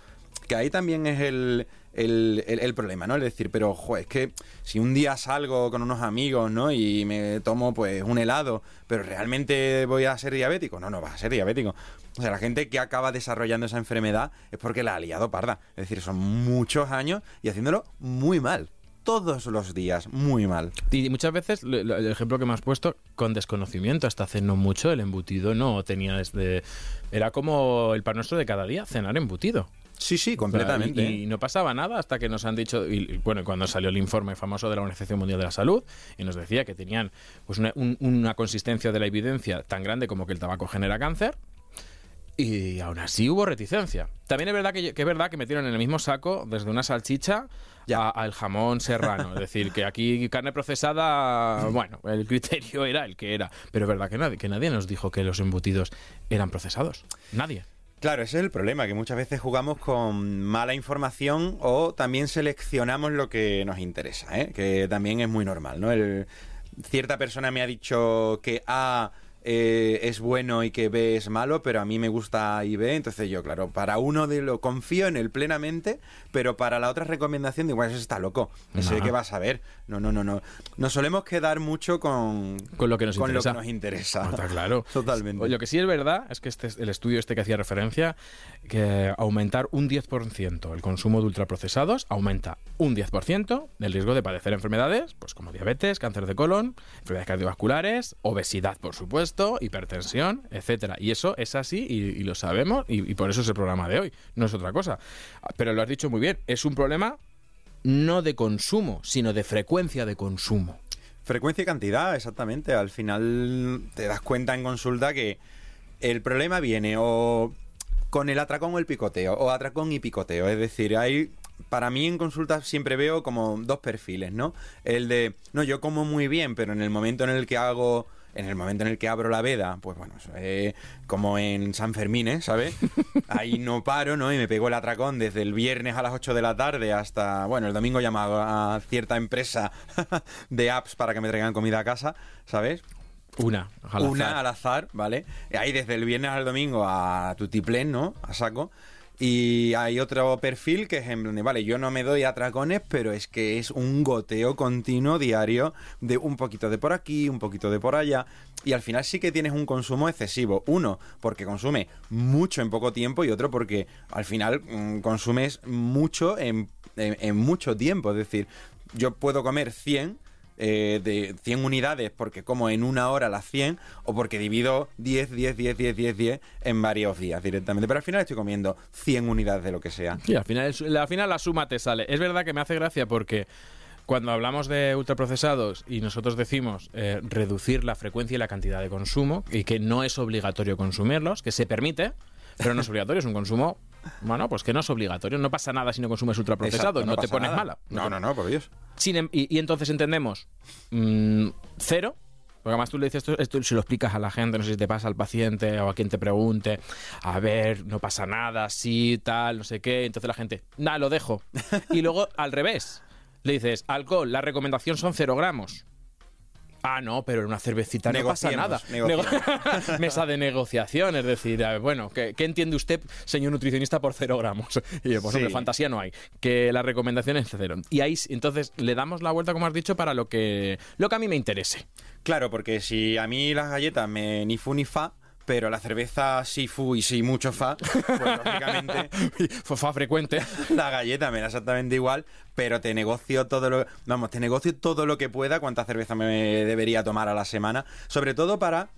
Que ahí también es el, el, el- problema, ¿no? Es decir, pero, es que si un día salgo con unos amigos, ¿no? Y me tomo, pues, un helado, pero realmente voy a ser diabético. No, no vas a ser diabético. O sea, la gente que acaba desarrollando esa enfermedad es porque la ha liado parda. Es decir, son muchos años y haciéndolo muy mal. Todos los días, muy mal. Y muchas veces, el ejemplo que me has puesto, con desconocimiento, hasta hace no mucho, el embutido no tenía desde... Era como el pan nuestro de cada día, cenar embutido. Sí, sí, completamente. Y, y no pasaba nada hasta que nos han dicho, y, y, bueno, cuando salió el informe famoso de la Organización Mundial de la Salud, y nos decía que tenían pues una, un- una consistencia de la evidencia tan grande como que el tabaco genera cáncer, y aún así hubo reticencia. También es verdad que, que es verdad que metieron en el mismo saco desde una salchicha al jamón serrano. Es decir, que aquí carne procesada, <laughs> bueno, el criterio era el que era. Pero es verdad que nadie, que nadie nos dijo que los embutidos eran procesados. Nadie. Claro, ese es el problema, que muchas veces jugamos con mala información o también seleccionamos lo que nos interesa, ¿eh? que también es muy normal, ¿no? El- cierta persona me ha dicho que A eh, es bueno y que B es malo, pero a mí me gusta A y B, entonces yo, claro, para uno de lo confío en él plenamente, pero para la otra recomendación digo, bueno, ese está loco, ese Ajá. que va a saber. No, no, no, no. Nos solemos quedar mucho con, Con lo que nos con interesa. Lo que nos interesa. No, está claro. <laughs> Totalmente. Lo que sí es verdad es que este es el estudio este que hacía referencia, que aumentar un 10% el consumo de ultraprocesados aumenta un 10% el riesgo de padecer enfermedades, pues como diabetes, cáncer de colon, enfermedades cardiovasculares, obesidad, por supuesto, hipertensión, etcétera. Y eso es así y, lo sabemos y, y por eso es el programa de hoy, no es otra cosa. Pero lo has dicho muy bien, es un problema no de consumo, sino de frecuencia de consumo. Frecuencia y cantidad, exactamente. Al final te das cuenta en consulta que el problema viene o con el atracón o el picoteo, o atracón y picoteo. Es decir, hay. Para mí en consulta siempre veo como dos perfiles, ¿no? El de, no, yo como muy bien, pero en el momento en el que hago, en el momento en el que abro la veda, pues bueno, eh, como en San Fermín, ¿eh? ¿sabes? <laughs> Ahí no paro, ¿no? Y me pego el atracón desde el viernes a las 8 de la tarde hasta, bueno, el domingo llamado a cierta empresa <laughs> de apps para que me traigan comida a casa, ¿sabes? Una, al azar. Una al azar, ¿vale? Ahí desde el viernes al domingo a tutiplén, ¿no? A saco. Y hay otro perfil que es en donde, vale, yo no me doy atracones, pero es que es un goteo continuo diario de un poquito de por aquí, un poquito de por allá. Y al final sí que tienes un consumo excesivo. Uno, porque consume mucho en poco tiempo y otro porque al final mm, consumes mucho en, en- en mucho tiempo. Es decir, yo puedo comer 100 eh, de 100 unidades porque como en una hora las 100 o porque divido 10, 10, 10, 10, 10, 10 en varios días directamente. Pero al final estoy comiendo 100 unidades de lo que sea. Y al final, al final la suma te sale. Es verdad que me hace gracia porque cuando hablamos de ultraprocesados y nosotros decimos eh, reducir la frecuencia y la cantidad de consumo y que no es obligatorio consumirlos, que se permite, pero no es obligatorio, es un consumo, bueno, pues que no es obligatorio, no pasa nada si no consumes ultraprocesados, Exacto, no, te pones nada. mala. No, no, no, por Dios. Sin em- y, y entonces entendemos mm, cero, porque además tú le dices esto, esto se lo explicas a la gente, no sé si te pasa al paciente o a quien te pregunte, a ver, no pasa nada, sí, tal, no sé qué, entonces la gente, nada, lo dejo. <laughs> Y luego al revés, le dices, alcohol, la recomendación son cero gramos. Ah, no, pero en una cervecita no pasa nada. <laughs> Mesa de negociación, es decir, a ver, bueno, ¿qué, qué entiende usted, señor nutricionista, por cero gramos? <laughs> Y yo, pues Sí. hombre, fantasía no hay. Que la recomendación es cero. Y ahí, entonces, le damos la vuelta, como has dicho, para lo que, lo que a mí me interese. Claro, porque si a mí las galletas me ni fu ni fa, pero la cerveza sí fu y sí mucho fa, pues lógicamente <laughs> Fa frecuente. la galleta me da exactamente igual, pero te negocio todo lo vamos, te negocio todo lo que pueda cuánta cerveza me debería tomar a la semana, sobre todo para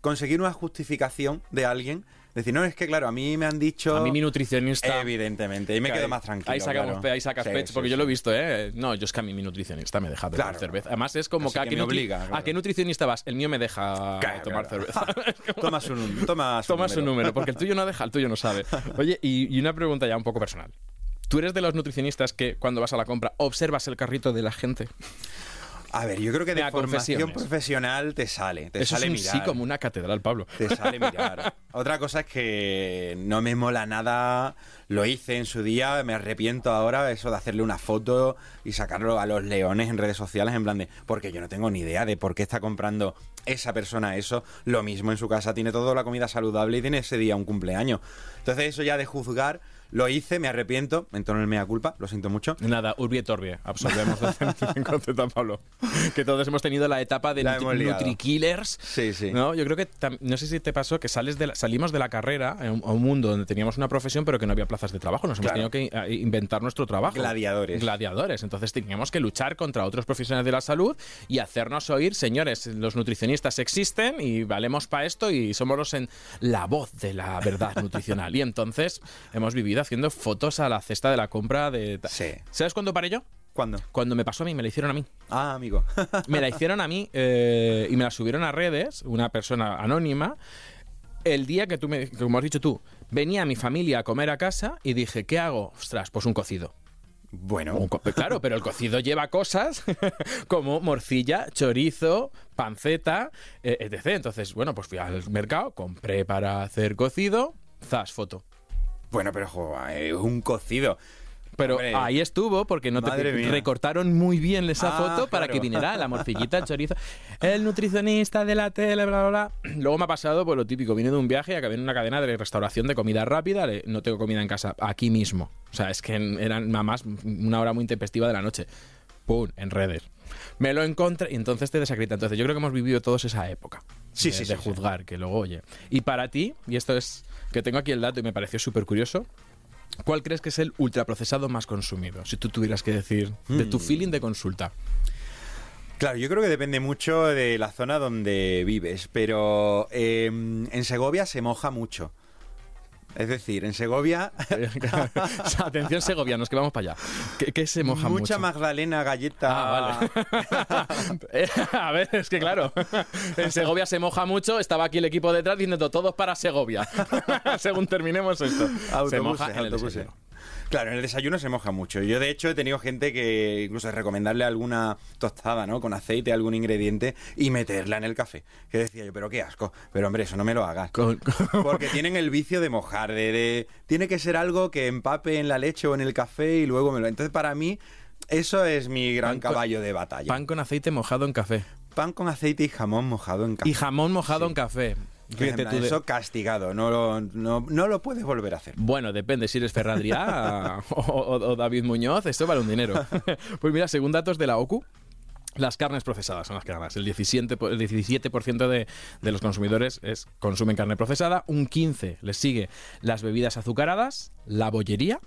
conseguir una justificación de alguien, decir, no, es que claro, a mí me han dicho A mí mi nutricionista... evidentemente, y me que quedo ahí- más tranquilo. Ahí sacamos claro. pe- ahí sacas Sí, pecho, sí, porque sí. yo lo he visto, ¿eh? No, yo es que a mí mi nutricionista me deja beber Claro. cerveza. Además, es como Así que, a que qué obliga, claro. ¿A qué nutricionista vas? El mío me deja tomar cerveza. <laughs> Toma <laughs> su, toma su Toma su número, porque el tuyo no deja, el tuyo no sabe. Oye, y, y una pregunta ya un poco personal. ¿Tú eres de los nutricionistas que cuando vas a la compra observas el carrito de la gente? A ver, yo creo que de formación profesional te sale, te Eso es sale un mirar. sí como una catedral, Pablo. te <laughs> sale mirar. Otra cosa es que no me mola nada, lo hice en su día, me arrepiento ahora eso de hacerle una foto y sacarlo a los leones en redes sociales en plan de, porque yo no tengo ni idea de por qué está comprando esa persona eso, lo mismo en su casa, tiene toda la comida saludable y tiene ese día un cumpleaños. Entonces eso ya de juzgar, lo hice, me arrepiento, en tono de mea culpa, lo siento mucho. Nada, urbi et orbi, absolvemos el <laughs> concepto, Pablo. Que todos hemos tenido la etapa de La nutri- hemos liado. NutriKillers. Sí, sí. ¿no? Yo creo que, no sé si te pasó que sales de la- salimos de la carrera a un, a un mundo donde teníamos una profesión pero que no había plazas de trabajo. Nos hemos Claro. tenido que eh, inventar nuestro trabajo. Gladiadores. Gladiadores. Entonces teníamos que luchar contra otros profesionales de la salud y hacernos oír, señores, los nutricionistas existen y valemos para esto y somos los en la voz de la verdad nutricional. Y entonces hemos vivido haciendo fotos a la cesta de la compra de... Sí. ¿Sabes cuándo paré yo? ¿Cuándo? Cuando me pasó a mí, me la hicieron a mí. Ah, amigo. <laughs> Me la hicieron a mí eh, y me la subieron a redes, una persona anónima. El día que tú me, como has dicho tú, venía mi familia a comer a casa y dije, ¿qué hago? Ostras, pues un cocido. bueno, Un co- claro, pero el cocido lleva cosas <laughs> como morcilla, chorizo, panceta, eh, etc. Entonces, bueno, pues fui al mercado, compré para hacer cocido, zas, foto. Bueno, pero jo, es un cocido. Pero Hombre, ahí estuvo porque no te mía. recortaron muy bien esa Ah, foto para claro. que viniera la morcillita, el chorizo, el nutricionista de la tele, bla, bla, bla. Luego me ha pasado por lo típico, vine de un viaje y acabé en una cadena de restauración de comida rápida, no tengo comida en casa, aquí mismo. O sea, es que eran mamás una hora muy intempestiva de la noche. ¡Pum! En redes. Me lo encontré y entonces te desacredita. Entonces yo creo que hemos vivido todos esa época. Sí, de, sí, de sí, sí. juzgar, que luego oye. Y para ti, y esto es que tengo aquí el dato y me pareció súper curioso, ¿Cuál crees que es el ultraprocesado más consumido? Si tú tuvieras que decir de Hmm. tu feeling de consulta. Claro, yo creo que depende mucho de la zona donde vives, pero eh, en Segovia se moja mucho. Es decir, en Segovia <laughs> O sea, Atención segovianos, que vamos para allá. ¿Qué, qué se moja mucha mucho? magdalena, galleta. Ah, vale. <laughs> A ver, es que claro, en Segovia se moja mucho, estaba aquí el equipo detrás diciendo todos para Segovia. <laughs> Según terminemos esto. se moja en el autobuses. desayuno. Claro, en el desayuno se moja mucho. Yo, de hecho, he tenido gente que incluso recomendarle alguna tostada, ¿no? Con aceite, algún ingrediente y meterla en el café. Que decía yo, pero qué asco. Pero hombre, eso no me lo hagas. Con- <laughs> Porque tienen el vicio de mojar, de, de- Tiene que ser algo que empape en la leche o en el café y luego me lo... Entonces, para mí, eso es mi gran con- caballo de batalla. Pan con aceite mojado en café. Pan con aceite y jamón mojado en café. Y jamón mojado en café. Fíjate plan, tú de- Eso castigado, no lo, no, no lo puedes volver a hacer. Bueno, depende si eres Ferradriá <laughs> o, o- o David Muñoz, esto vale un dinero. <laughs> Pues mira, según datos de la OCU, las carnes procesadas son las que ganas. El 17%, po- el 17% de, de los consumidores es, consumen carne procesada, un 15% les sigue las bebidas azucaradas, la bollería,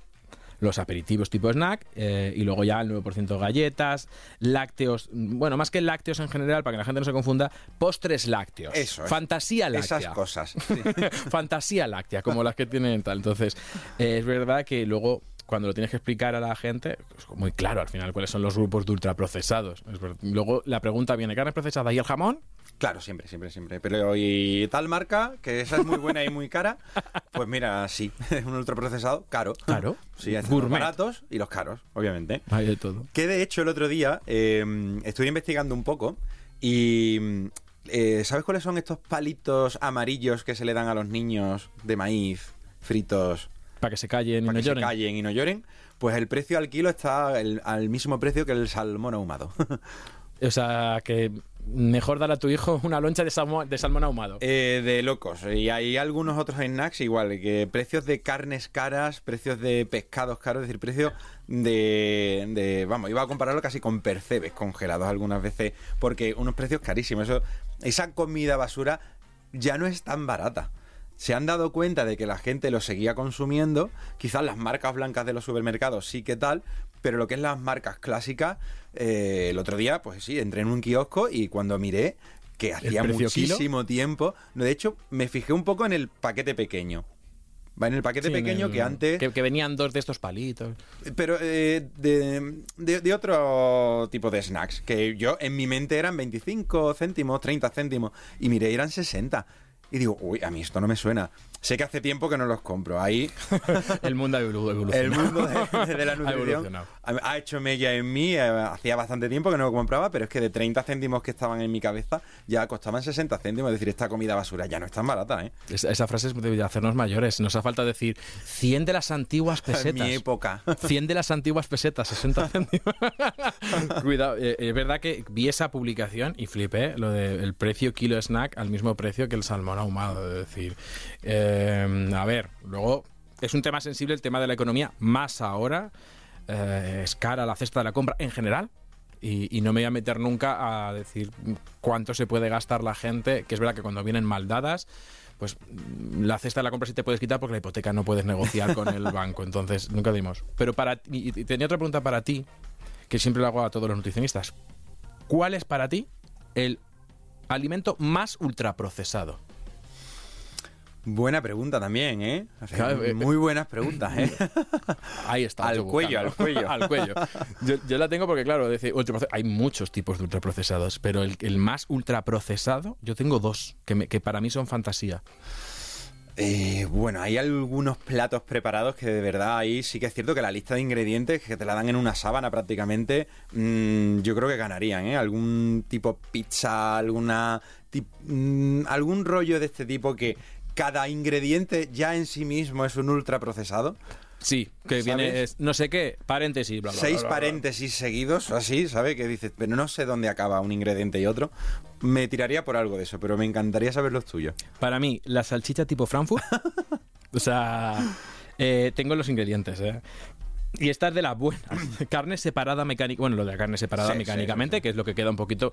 los aperitivos tipo snack eh, y luego ya el 9% galletas, lácteos, bueno, más que lácteos en general, para que la gente no se confunda, postres lácteos. Eso es. Fantasía láctea. Esas cosas. <laughs> sí. Fantasía láctea, como las que tienen tal. Entonces, eh, es verdad que luego cuando lo tienes que explicar a la gente, es muy claro al final cuáles son los grupos de ultraprocesados. Luego la pregunta viene, ¿carne procesada y el jamón? Claro, siempre, siempre, siempre. Pero y tal marca, que esa es muy buena y muy cara, <laughs> pues mira, sí, <laughs> es un ultraprocesado caro. Claro. Sí, los baratos y los caros, obviamente. Hay de todo. Que de hecho el otro día eh, estuve investigando un poco y mm, eh, ¿sabes cuáles son estos palitos amarillos que se le dan a los niños de maíz fritos Para que se callen y para no que se callen y no lloren? Pues el precio al kilo está el- al mismo precio que el salmón ahumado. <laughs> O sea, que mejor dar a tu hijo una loncha de, salmón ahumado. Eh, de locos. Y hay algunos otros snacks igual, que precios de carnes caras, precios de pescados caros, es decir, precios de, de- Vamos, iba a compararlo casi con percebes congelados algunas veces, porque unos precios carísimos. Eso, esa comida basura ya no es tan barata. Se han dado cuenta de que la gente lo seguía consumiendo, quizás las marcas blancas de los supermercados sí que tal, pero lo que es las marcas clásicas, eh, el otro día, pues sí, entré en un kiosco y cuando miré que hacía precio kilo? muchísimo tiempo, no, de hecho me fijé un poco en el paquete pequeño. Va en el paquete Sí, pequeño el- que antes... Que, que venían dos de estos palitos. Pero eh, de, de- de otro tipo de snacks, que yo en mi mente eran 25 céntimos, 30 céntimos, y miré, eran 60. Y digo, uy, a mí esto no me suena. Sé que hace tiempo que no los compro. Ahí <laughs> El mundo ha evolu- evolucionado. el mundo de, de la <laughs> Ha nutrición ha, ha hecho mella en mí. eh, Hacía bastante tiempo que no lo compraba, pero es que de 30 céntimos que estaban en mi cabeza ya costaban 60 céntimos. Es decir, esta comida basura ya no es tan barata, ¿eh? Esa, esa frase es de hacernos mayores. Nos ha falta decir 100 de las antiguas <laughs> En pesetas. mi época. 100 de las antiguas pesetas, 60 céntimos. Cuidado, eh, es verdad que vi esa publicación y flipé lo del precio kilo snack al mismo precio que el salmón ahumado. Es decir, eh, a ver, luego es un tema sensible el tema de la economía, más ahora. eh, es cara la cesta de la compra en general. Y, y no me voy a meter nunca a decir cuánto se puede gastar la gente, que es verdad que cuando vienen mal dadas, pues mm, la cesta de la compra sí te puedes quitar porque la hipoteca no puedes negociar con el <laughs> banco, entonces nunca dimos. Pero para ti- y y tenía otra pregunta para ti, que siempre lo hago a todos los nutricionistas. ¿Cuál es para ti el alimento más ultraprocesado? Buena pregunta también, ¿eh? O sea, Claro, eh, muy buenas preguntas, ¿eh? <laughs> Ahí está. Al cuello, al cuello. <laughs> al cuello. Yo, yo la tengo porque, claro, dice, ultraproce- hay muchos tipos de ultraprocesados, pero el, el más ultraprocesado, yo tengo dos, que, me- que para mí son fantasía. Eh, bueno, hay algunos platos preparados que de verdad ahí sí que es cierto que la lista de ingredientes que te la dan en una sábana prácticamente, mm, yo creo que ganarían, ¿eh? Algún tipo pizza, alguna tip- mm, algún rollo de este tipo que cada ingrediente ya en sí mismo es un ultra procesado. Sí, que ¿Sabes? viene, es, no sé qué, paréntesis, bla, bla, Seis bla, bla, bla. paréntesis seguidos, así, ¿sabes? Que dices, pero no sé dónde acaba un ingrediente y otro. Me tiraría por algo de eso, pero me encantaría saber los tuyos. Para mí, la salchicha tipo Frankfurt. <laughs> o sea, eh, tengo los ingredientes, ¿eh? Y esta es de las buenas. <clears throat> Carne separada mecánica. Bueno, lo de la carne separada Sí, mecánicamente, sí, sí. que es lo que queda un poquito.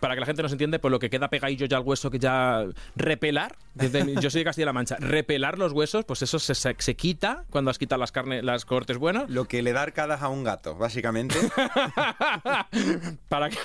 Para que la gente nos entiende, pues lo que queda pegadillo ya al hueso, que ya. Repelar. desde- yo soy de Castilla-La Mancha. Repelar los huesos, pues eso se, se- se quita cuando has quitado las carnes, las cortes buenas. Lo que le da arcadas a un gato, básicamente. <laughs> Para que,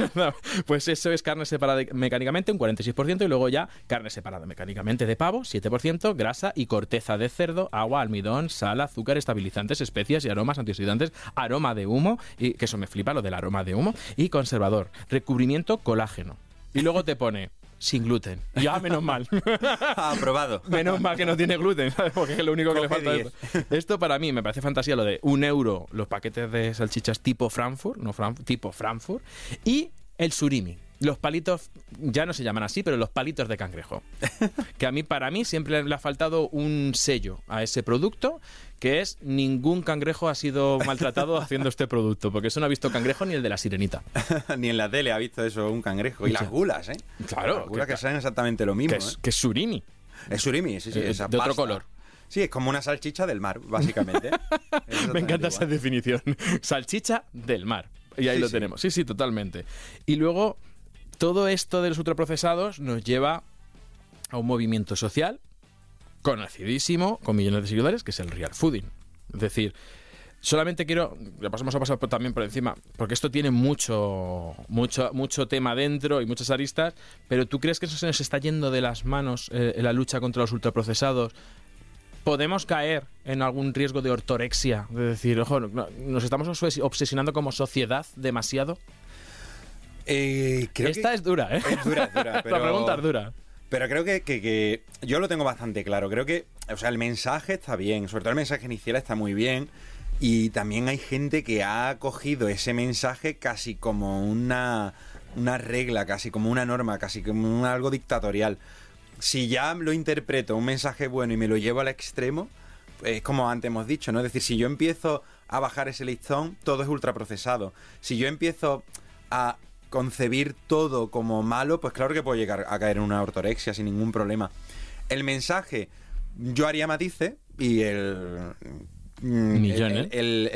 pues eso es carne separada mecánicamente, un 46%, y luego ya carne separada mecánicamente de pavo, 7%, grasa y corteza de cerdo, agua, almidón, sal, azúcar, estabilizantes, especias y aromas antioxidantes, aroma de humo, y que eso me flipa lo del aroma de humo, y conservador, recubrimiento colágeno. Y luego te pone sin gluten. Ya, menos mal. <laughs> Aprobado. Menos mal que no tiene gluten, ¿sabes? Porque es lo único que le falta. 10. Esto. Esto para mí me parece fantasía lo de un euro los paquetes de salchichas tipo Frankfurt, no Fran- tipo Frankfurt, y el surimi. Los palitos, ya no se llaman así, pero los palitos de cangrejo. <laughs> Que a mí, para mí, siempre le ha faltado un sello a ese producto, que es ningún cangrejo ha sido maltratado <laughs> haciendo este producto, porque eso no ha visto cangrejo ni el de la sirenita. <laughs> Ni en la tele ha visto eso un cangrejo. Y las gulas, ¿eh? Claro, Las gulas que- que, saben exactamente lo mismo. Que es, ¿eh? que es surimi. Es surimi, sí, sí. Eh, esa de otro color. Sí, es como una salchicha del mar, básicamente. Es Me encanta esa definición. Salchicha del mar. Y ahí Sí, lo sí. tenemos. Sí, sí, totalmente. Y luego, todo esto de los ultraprocesados nos lleva a un movimiento social conocidísimo, con millones de seguidores, que es el real fooding. Es decir, Solamente quiero, le pasamos a pasar también por encima, porque esto tiene mucho, mucho, mucho tema dentro y muchas aristas, pero ¿tú crees que eso se nos está yendo de las manos eh, en la lucha contra los ultraprocesados? ¿Podemos caer en algún riesgo de ortorexia? De decir, ojo, no- nos estamos obses- obsesionando como sociedad demasiado. Eh, creo Esta que es dura, ¿eh? es dura, es dura, <laughs> pero... La pregunta es dura. Pero creo que, que- que yo lo tengo bastante claro. Creo que, o sea, el mensaje está bien, sobre todo el mensaje inicial está muy bien. Y también hay gente que ha cogido ese mensaje casi como una, una regla, casi como una norma, casi como un- algo dictatorial. Si ya lo interpreto un mensaje bueno y me lo llevo al extremo, es como antes hemos dicho, ¿no? Es decir, si yo empiezo a bajar ese listón, todo es ultraprocesado. Si yo empiezo a concebir todo como malo, pues claro que puedo llegar a caer en una ortorexia sin ningún problema. El mensaje, yo haría matices y el... mm, el, el-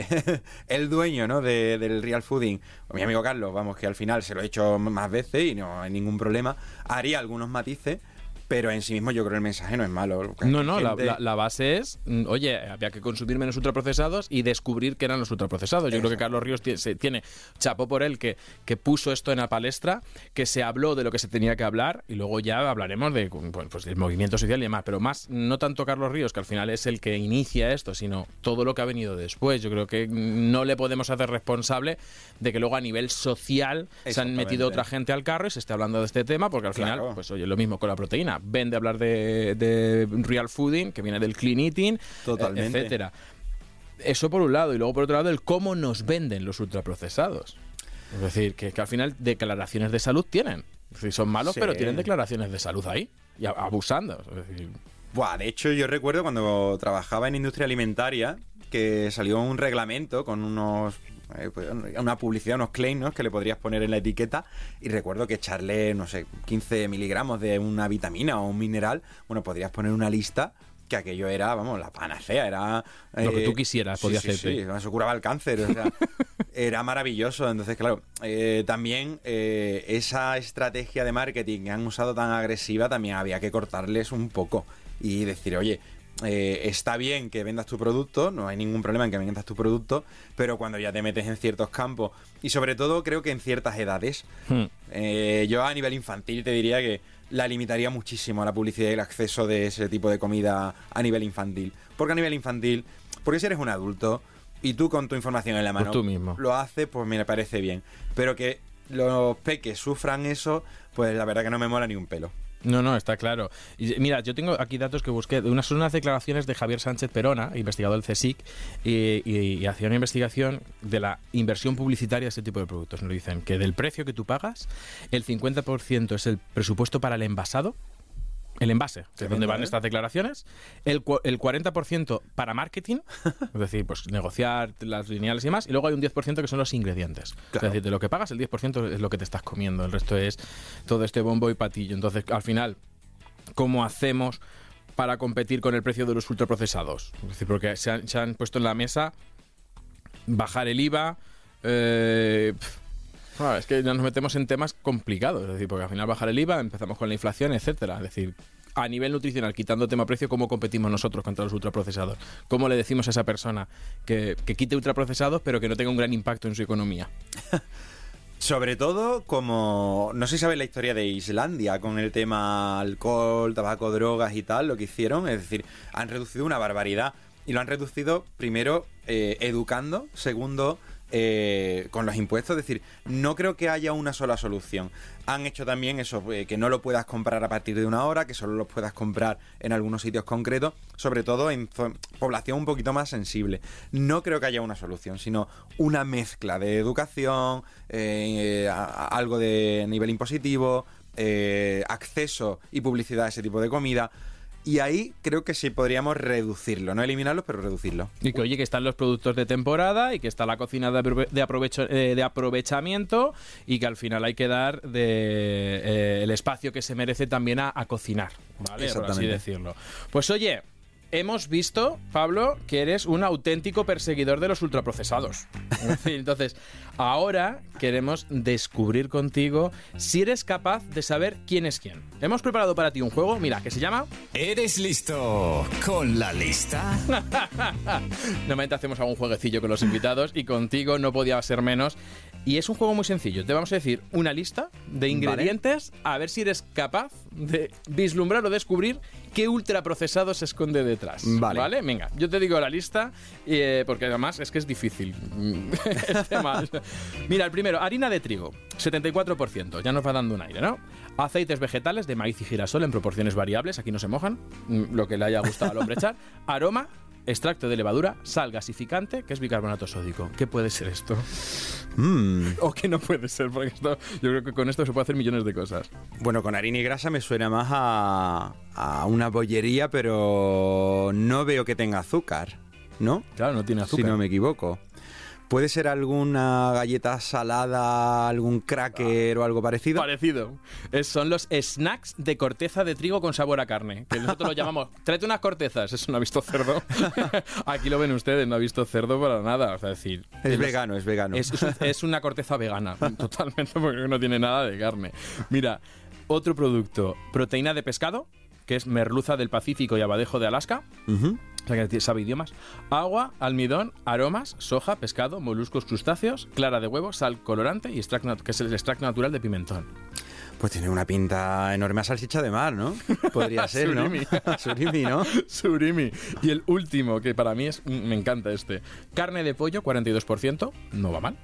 <laughs> el dueño ¿no? de- del real fooding, mi amigo Carlos, vamos, que al final se lo he hecho más veces y no hay ningún problema, haría algunos matices, pero en sí mismo yo creo que el mensaje no es malo. No, no, la, Gente- la- la base es, mm, oye, había que consumir menos ultraprocesados y descubrir qué eran los ultraprocesados. Yo creo que. Carlos Ríos tie- se- tiene, chapó por él, que, que puso esto en la palestra, que se habló de lo que se tenía que hablar y luego ya hablaremos de pues, pues, del movimiento social y demás. Pero más, no tanto Carlos Ríos, que al final es el que inicia esto, sino todo lo que ha venido después. Yo creo que no le podemos hacer responsable de que luego a nivel social se han metido otra gente al carro y se esté hablando de este tema, porque al final, pues oye, lo mismo con la proteína. Ven de hablar de, de real fooding, que viene del clean eating, Totalmente. eh, etcétera. Eso por un lado, y luego por otro lado, el cómo nos venden los ultraprocesados. Es decir, que, que al final declaraciones de salud tienen. Es decir, son malos, Sí. pero tienen declaraciones de salud ahí, y abusando. Es decir, Buah, de hecho, yo recuerdo cuando trabajaba en industria alimentaria que salió un reglamento con unos. Eh, pues, una publicidad, unos claims ¿no? que le podrías poner en la etiqueta. Y recuerdo que echarle, no sé, 15 miligramos de una vitamina o un mineral, bueno, podrías poner una lista que aquello era, vamos, la panacea, era... Lo que eh, tú quisieras sí, podía sí, hacerte. Sí, eso curaba el cáncer, o sea, <laughs> era maravilloso. Entonces, claro, eh, también eh, esa estrategia de marketing que han usado tan agresiva, también había que cortarles un poco y decir, oye, eh, está bien que vendas tu producto, no hay ningún problema en que vendas tu producto, pero cuando ya te metes en ciertos campos y sobre todo creo que en ciertas edades, hmm. eh, yo a nivel infantil te diría que la limitaría muchísimo a la publicidad y el acceso de ese tipo de comida a nivel infantil. Porque a nivel infantil, porque si eres un adulto y tú con tu información en la mano Pues tú mismo. lo haces, pues me parece bien. Pero que los peques sufran eso, pues la verdad que no me mola ni un pelo. No, no, está claro. Mira, yo tengo aquí datos que busqué. de Unas son unas declaraciones de Javier Sánchez Perona, investigador del CSIC, y hacía una investigación de la inversión publicitaria de este tipo de productos. Nos dicen que del precio que tú pagas, el 50% es el presupuesto para el envasado, el envase, que es donde van estas declaraciones, el, el 40% para marketing, es decir, pues negociar las lineales y más, y luego hay un 10% que son los ingredientes. Claro. Es decir, de lo que pagas, el 10% es lo que te estás comiendo, el resto es todo este bombo y patillo. Entonces, al final, ¿cómo hacemos para competir con el precio de los ultraprocesados? Es decir, porque se han, se han puesto en la mesa bajar el IVA. eh, ah, es que nos metemos en temas complicados, es decir, porque al final bajar el IVA, empezamos con la inflación, etcétera. Es decir, a nivel nutricional, quitando tema precio, ¿cómo competimos nosotros contra los ultraprocesados? ¿Cómo le decimos a esa persona que, que quite ultraprocesados pero que no tenga un gran impacto en su economía? <laughs> Sobre todo como, no sé si sabes la historia de Islandia con el tema alcohol, tabaco, drogas y tal, lo que hicieron, es decir, han reducido una barbaridad y lo han reducido primero eh, educando, segundo eh, con los impuestos, es decir, no creo que haya una sola solución. Han hecho también eso, eh, que no lo puedas comprar a partir de una hora, que solo lo puedas comprar en algunos sitios concretos, sobre todo en población un poquito más sensible. No creo que haya una solución, sino una mezcla de educación, eh, algo de nivel impositivo, acceso y publicidad a ese tipo de comida. Y ahí creo que sí podríamos reducirlo, no eliminarlo, pero reducirlo. Y que oye, que están los productos de temporada y que está la cocina de, aprove- de aprovecho- eh, de aprovechamiento y que al final hay que dar de, eh, el espacio que se merece también a, a cocinar, ¿vale? Por así Exactamente. decirlo. Pues oye, hemos visto, Pablo, que eres un auténtico perseguidor de los ultraprocesados. <laughs> Entonces, ahora queremos descubrir contigo si eres capaz de saber quién es quién. Hemos preparado para ti un juego, mira, que se llama... ¿Eres listo con la lista? <laughs> Normalmente hacemos algún jueguecillo con los invitados y contigo no podía ser menos. Y es un juego muy sencillo. Te vamos a decir una lista de ingredientes a ver si eres capaz de vislumbrar o descubrir qué ultraprocesado se esconde detrás. Vale. Venga, yo te digo la lista eh, porque además es que es difícil. <laughs> este mal. Mira, el primero, harina de trigo, 74%. Ya nos va dando un aire, ¿no? Aceites vegetales de maíz y girasol en proporciones variables. Aquí no se mojan. mm, Lo que le haya gustado al hombre echar. <laughs> Aroma. Extracto de levadura, sal gasificante, que es bicarbonato sódico. ¿Qué puede ser esto? Mm, <laughs> ¿O qué no puede ser? Porque esto, yo creo que con esto se puede hacer millones de cosas. Bueno, con harina y grasa me suena más a, a una bollería, pero no veo que tenga azúcar, ¿no? Claro, no tiene azúcar. Si no me equivoco. ¿Puede ser alguna galleta salada, algún cracker o algo parecido? Parecido. Es- son los snacks de corteza de trigo con sabor a carne. Que nosotros lo llamamos. <laughs> Tráete unas cortezas. Eso no ha visto cerdo. <laughs> Aquí lo ven ustedes, no ha visto cerdo para nada. O sea, decir. es vegano, es vegano. Es, es un- es una corteza vegana, <laughs> totalmente, porque no tiene nada de carne. Mira, otro producto, proteína de pescado, que es merluza del Pacífico y abadejo de Alaska. O sea, que sabe idiomas. Agua, almidón, aromas, soja, pescado, moluscos, crustáceos, clara de huevo, sal colorante y extracto, que es el extracto natural de pimentón. Pues tiene una pinta enorme a salchicha de mar, ¿no? Podría <laughs> ser, ¿no? Surimi. <laughs> Surimi, ¿no? <laughs> Surimi. Y el último, que para mí es, me encanta este. Carne de pollo, 42%, no va mal.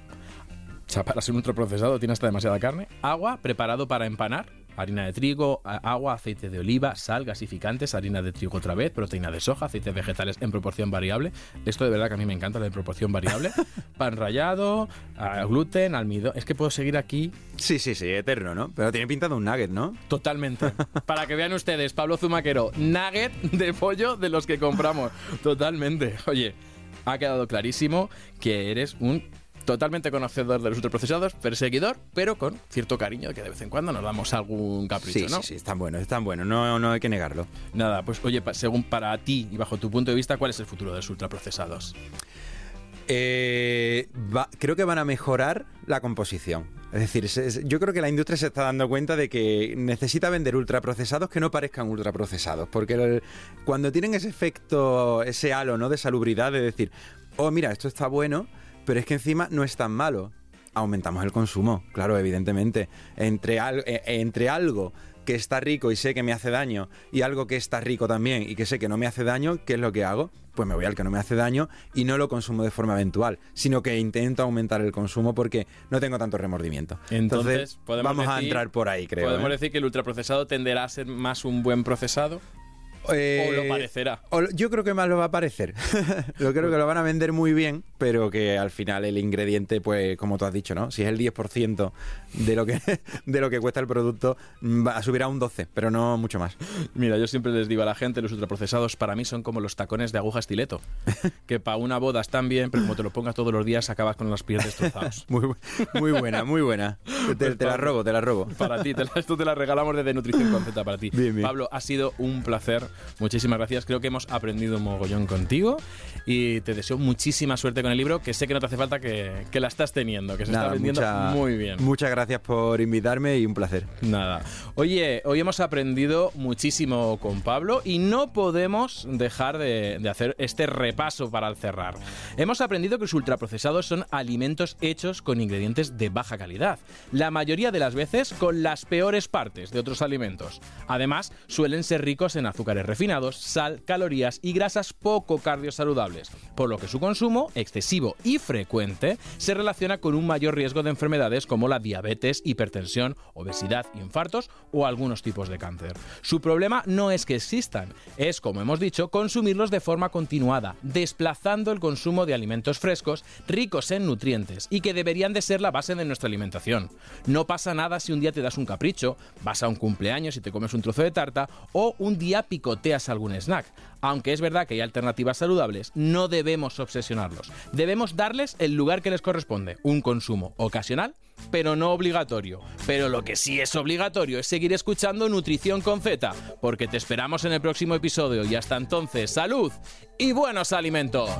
O sea, para ser ultraprocesado tiene hasta demasiada carne. Agua, preparado para empanar. Harina de trigo, agua, aceite de oliva, sal, gasificantes, harina de trigo otra vez, proteína de soja, aceites vegetales en proporción variable. Esto de verdad que a mí me encanta, lo de proporción variable. <laughs> Pan rallado, gluten, almidón. Es que puedo seguir aquí Sí, sí, sí, eterno, ¿no? Pero tiene pinta de un nugget, ¿no? Totalmente. <laughs> Para que vean ustedes, Pablo Zumaquero, nugget de pollo de los que compramos. Totalmente. Oye, ha quedado clarísimo que eres un totalmente conocedor de los ultraprocesados, perseguidor, pero con cierto cariño que de vez en cuando nos damos algún capricho, Sí, ¿no? sí, sí, están buenos, están buenos, no, no hay que negarlo. Nada, pues oye, según para ti y bajo tu punto de vista, ¿cuál es el futuro de los ultraprocesados? Eh, va- creo que van a mejorar la composición. Es decir, se- se- yo creo que la industria se está dando cuenta de que necesita vender ultraprocesados que no parezcan ultraprocesados. Porque el- cuando tienen ese efecto, ese halo ¿no? de salubridad, de decir, oh, mira, esto está bueno, pero es que encima no es tan malo. Aumentamos el consumo, claro, evidentemente. Entre, al- eh, entre algo que está rico y sé que me hace daño y algo que está rico también y que sé que no me hace daño, ¿qué es lo que hago? Pues me voy al que no me hace daño y no lo consumo de forma eventual, sino que intento aumentar el consumo porque no tengo tanto remordimiento. Entonces, podemos vamos a entrar por ahí, creo. Podemos ¿eh? decir que el ultraprocesado tenderá a ser más un buen procesado. Eh, o lo parecerá. o yo creo que más lo va a parecer. <laughs> lo creo que lo van a vender muy bien, pero que al final el ingrediente, pues como tú has dicho, ¿no? Si es el 10% de lo que <laughs> de lo que cuesta el producto, mm, va a subir a un 12, pero no mucho más. Mira, yo siempre les digo a la gente, los ultraprocesados para mí son como los tacones de aguja estileto. <laughs> Que para una boda están bien, pero como te lo pongas todos los días acabas con los pies destrozados. Muy, bu- muy buena, muy buena. Te, te la robo, te la robo. Para ti, te la- esto te la regalamos desde Nutrición con Z para ti. Bien, bien. Pablo, ha sido un placer. Muchísimas gracias. Creo que hemos aprendido un mogollón contigo y te deseo muchísima suerte con el libro, que sé que no te hace falta que, que la estás teniendo, que se Nada, está vendiendo mucha- muy bien. Muchas gracias por invitarme y un placer. Nada. Oye, hoy hemos aprendido muchísimo con Pablo y no podemos dejar de, de hacer este repaso para cerrar. Hemos aprendido que los ultraprocesados son alimentos hechos con ingredientes de baja calidad, la mayoría de las veces con las peores partes de otros alimentos. Además, suelen ser ricos en azúcares refinados, sal, calorías y grasas poco cardiosaludables, por lo que su consumo, excesivo y frecuente, se relaciona con un mayor riesgo de enfermedades como la diabetes, hipertensión, obesidad, infartos o algunos tipos de cáncer. Su problema no es que existan, es, como hemos dicho, consumirlos de forma continuada, desplazando el consumo de alimentos frescos, ricos en nutrientes y que deberían de ser la base de nuestra alimentación. No pasa nada si un día te das un capricho, vas a un cumpleaños y te comes un trozo de tarta o un día picoteas algún snack. Aunque es verdad que hay alternativas saludables, no debemos obsesionarlos. Debemos darles el lugar que les corresponde, un consumo ocasional, pero no obligatorio. Pero lo que sí es obligatorio es seguir escuchando Nutrición con Z, porque te esperamos en el próximo episodio y hasta entonces, salud y buenos alimentos.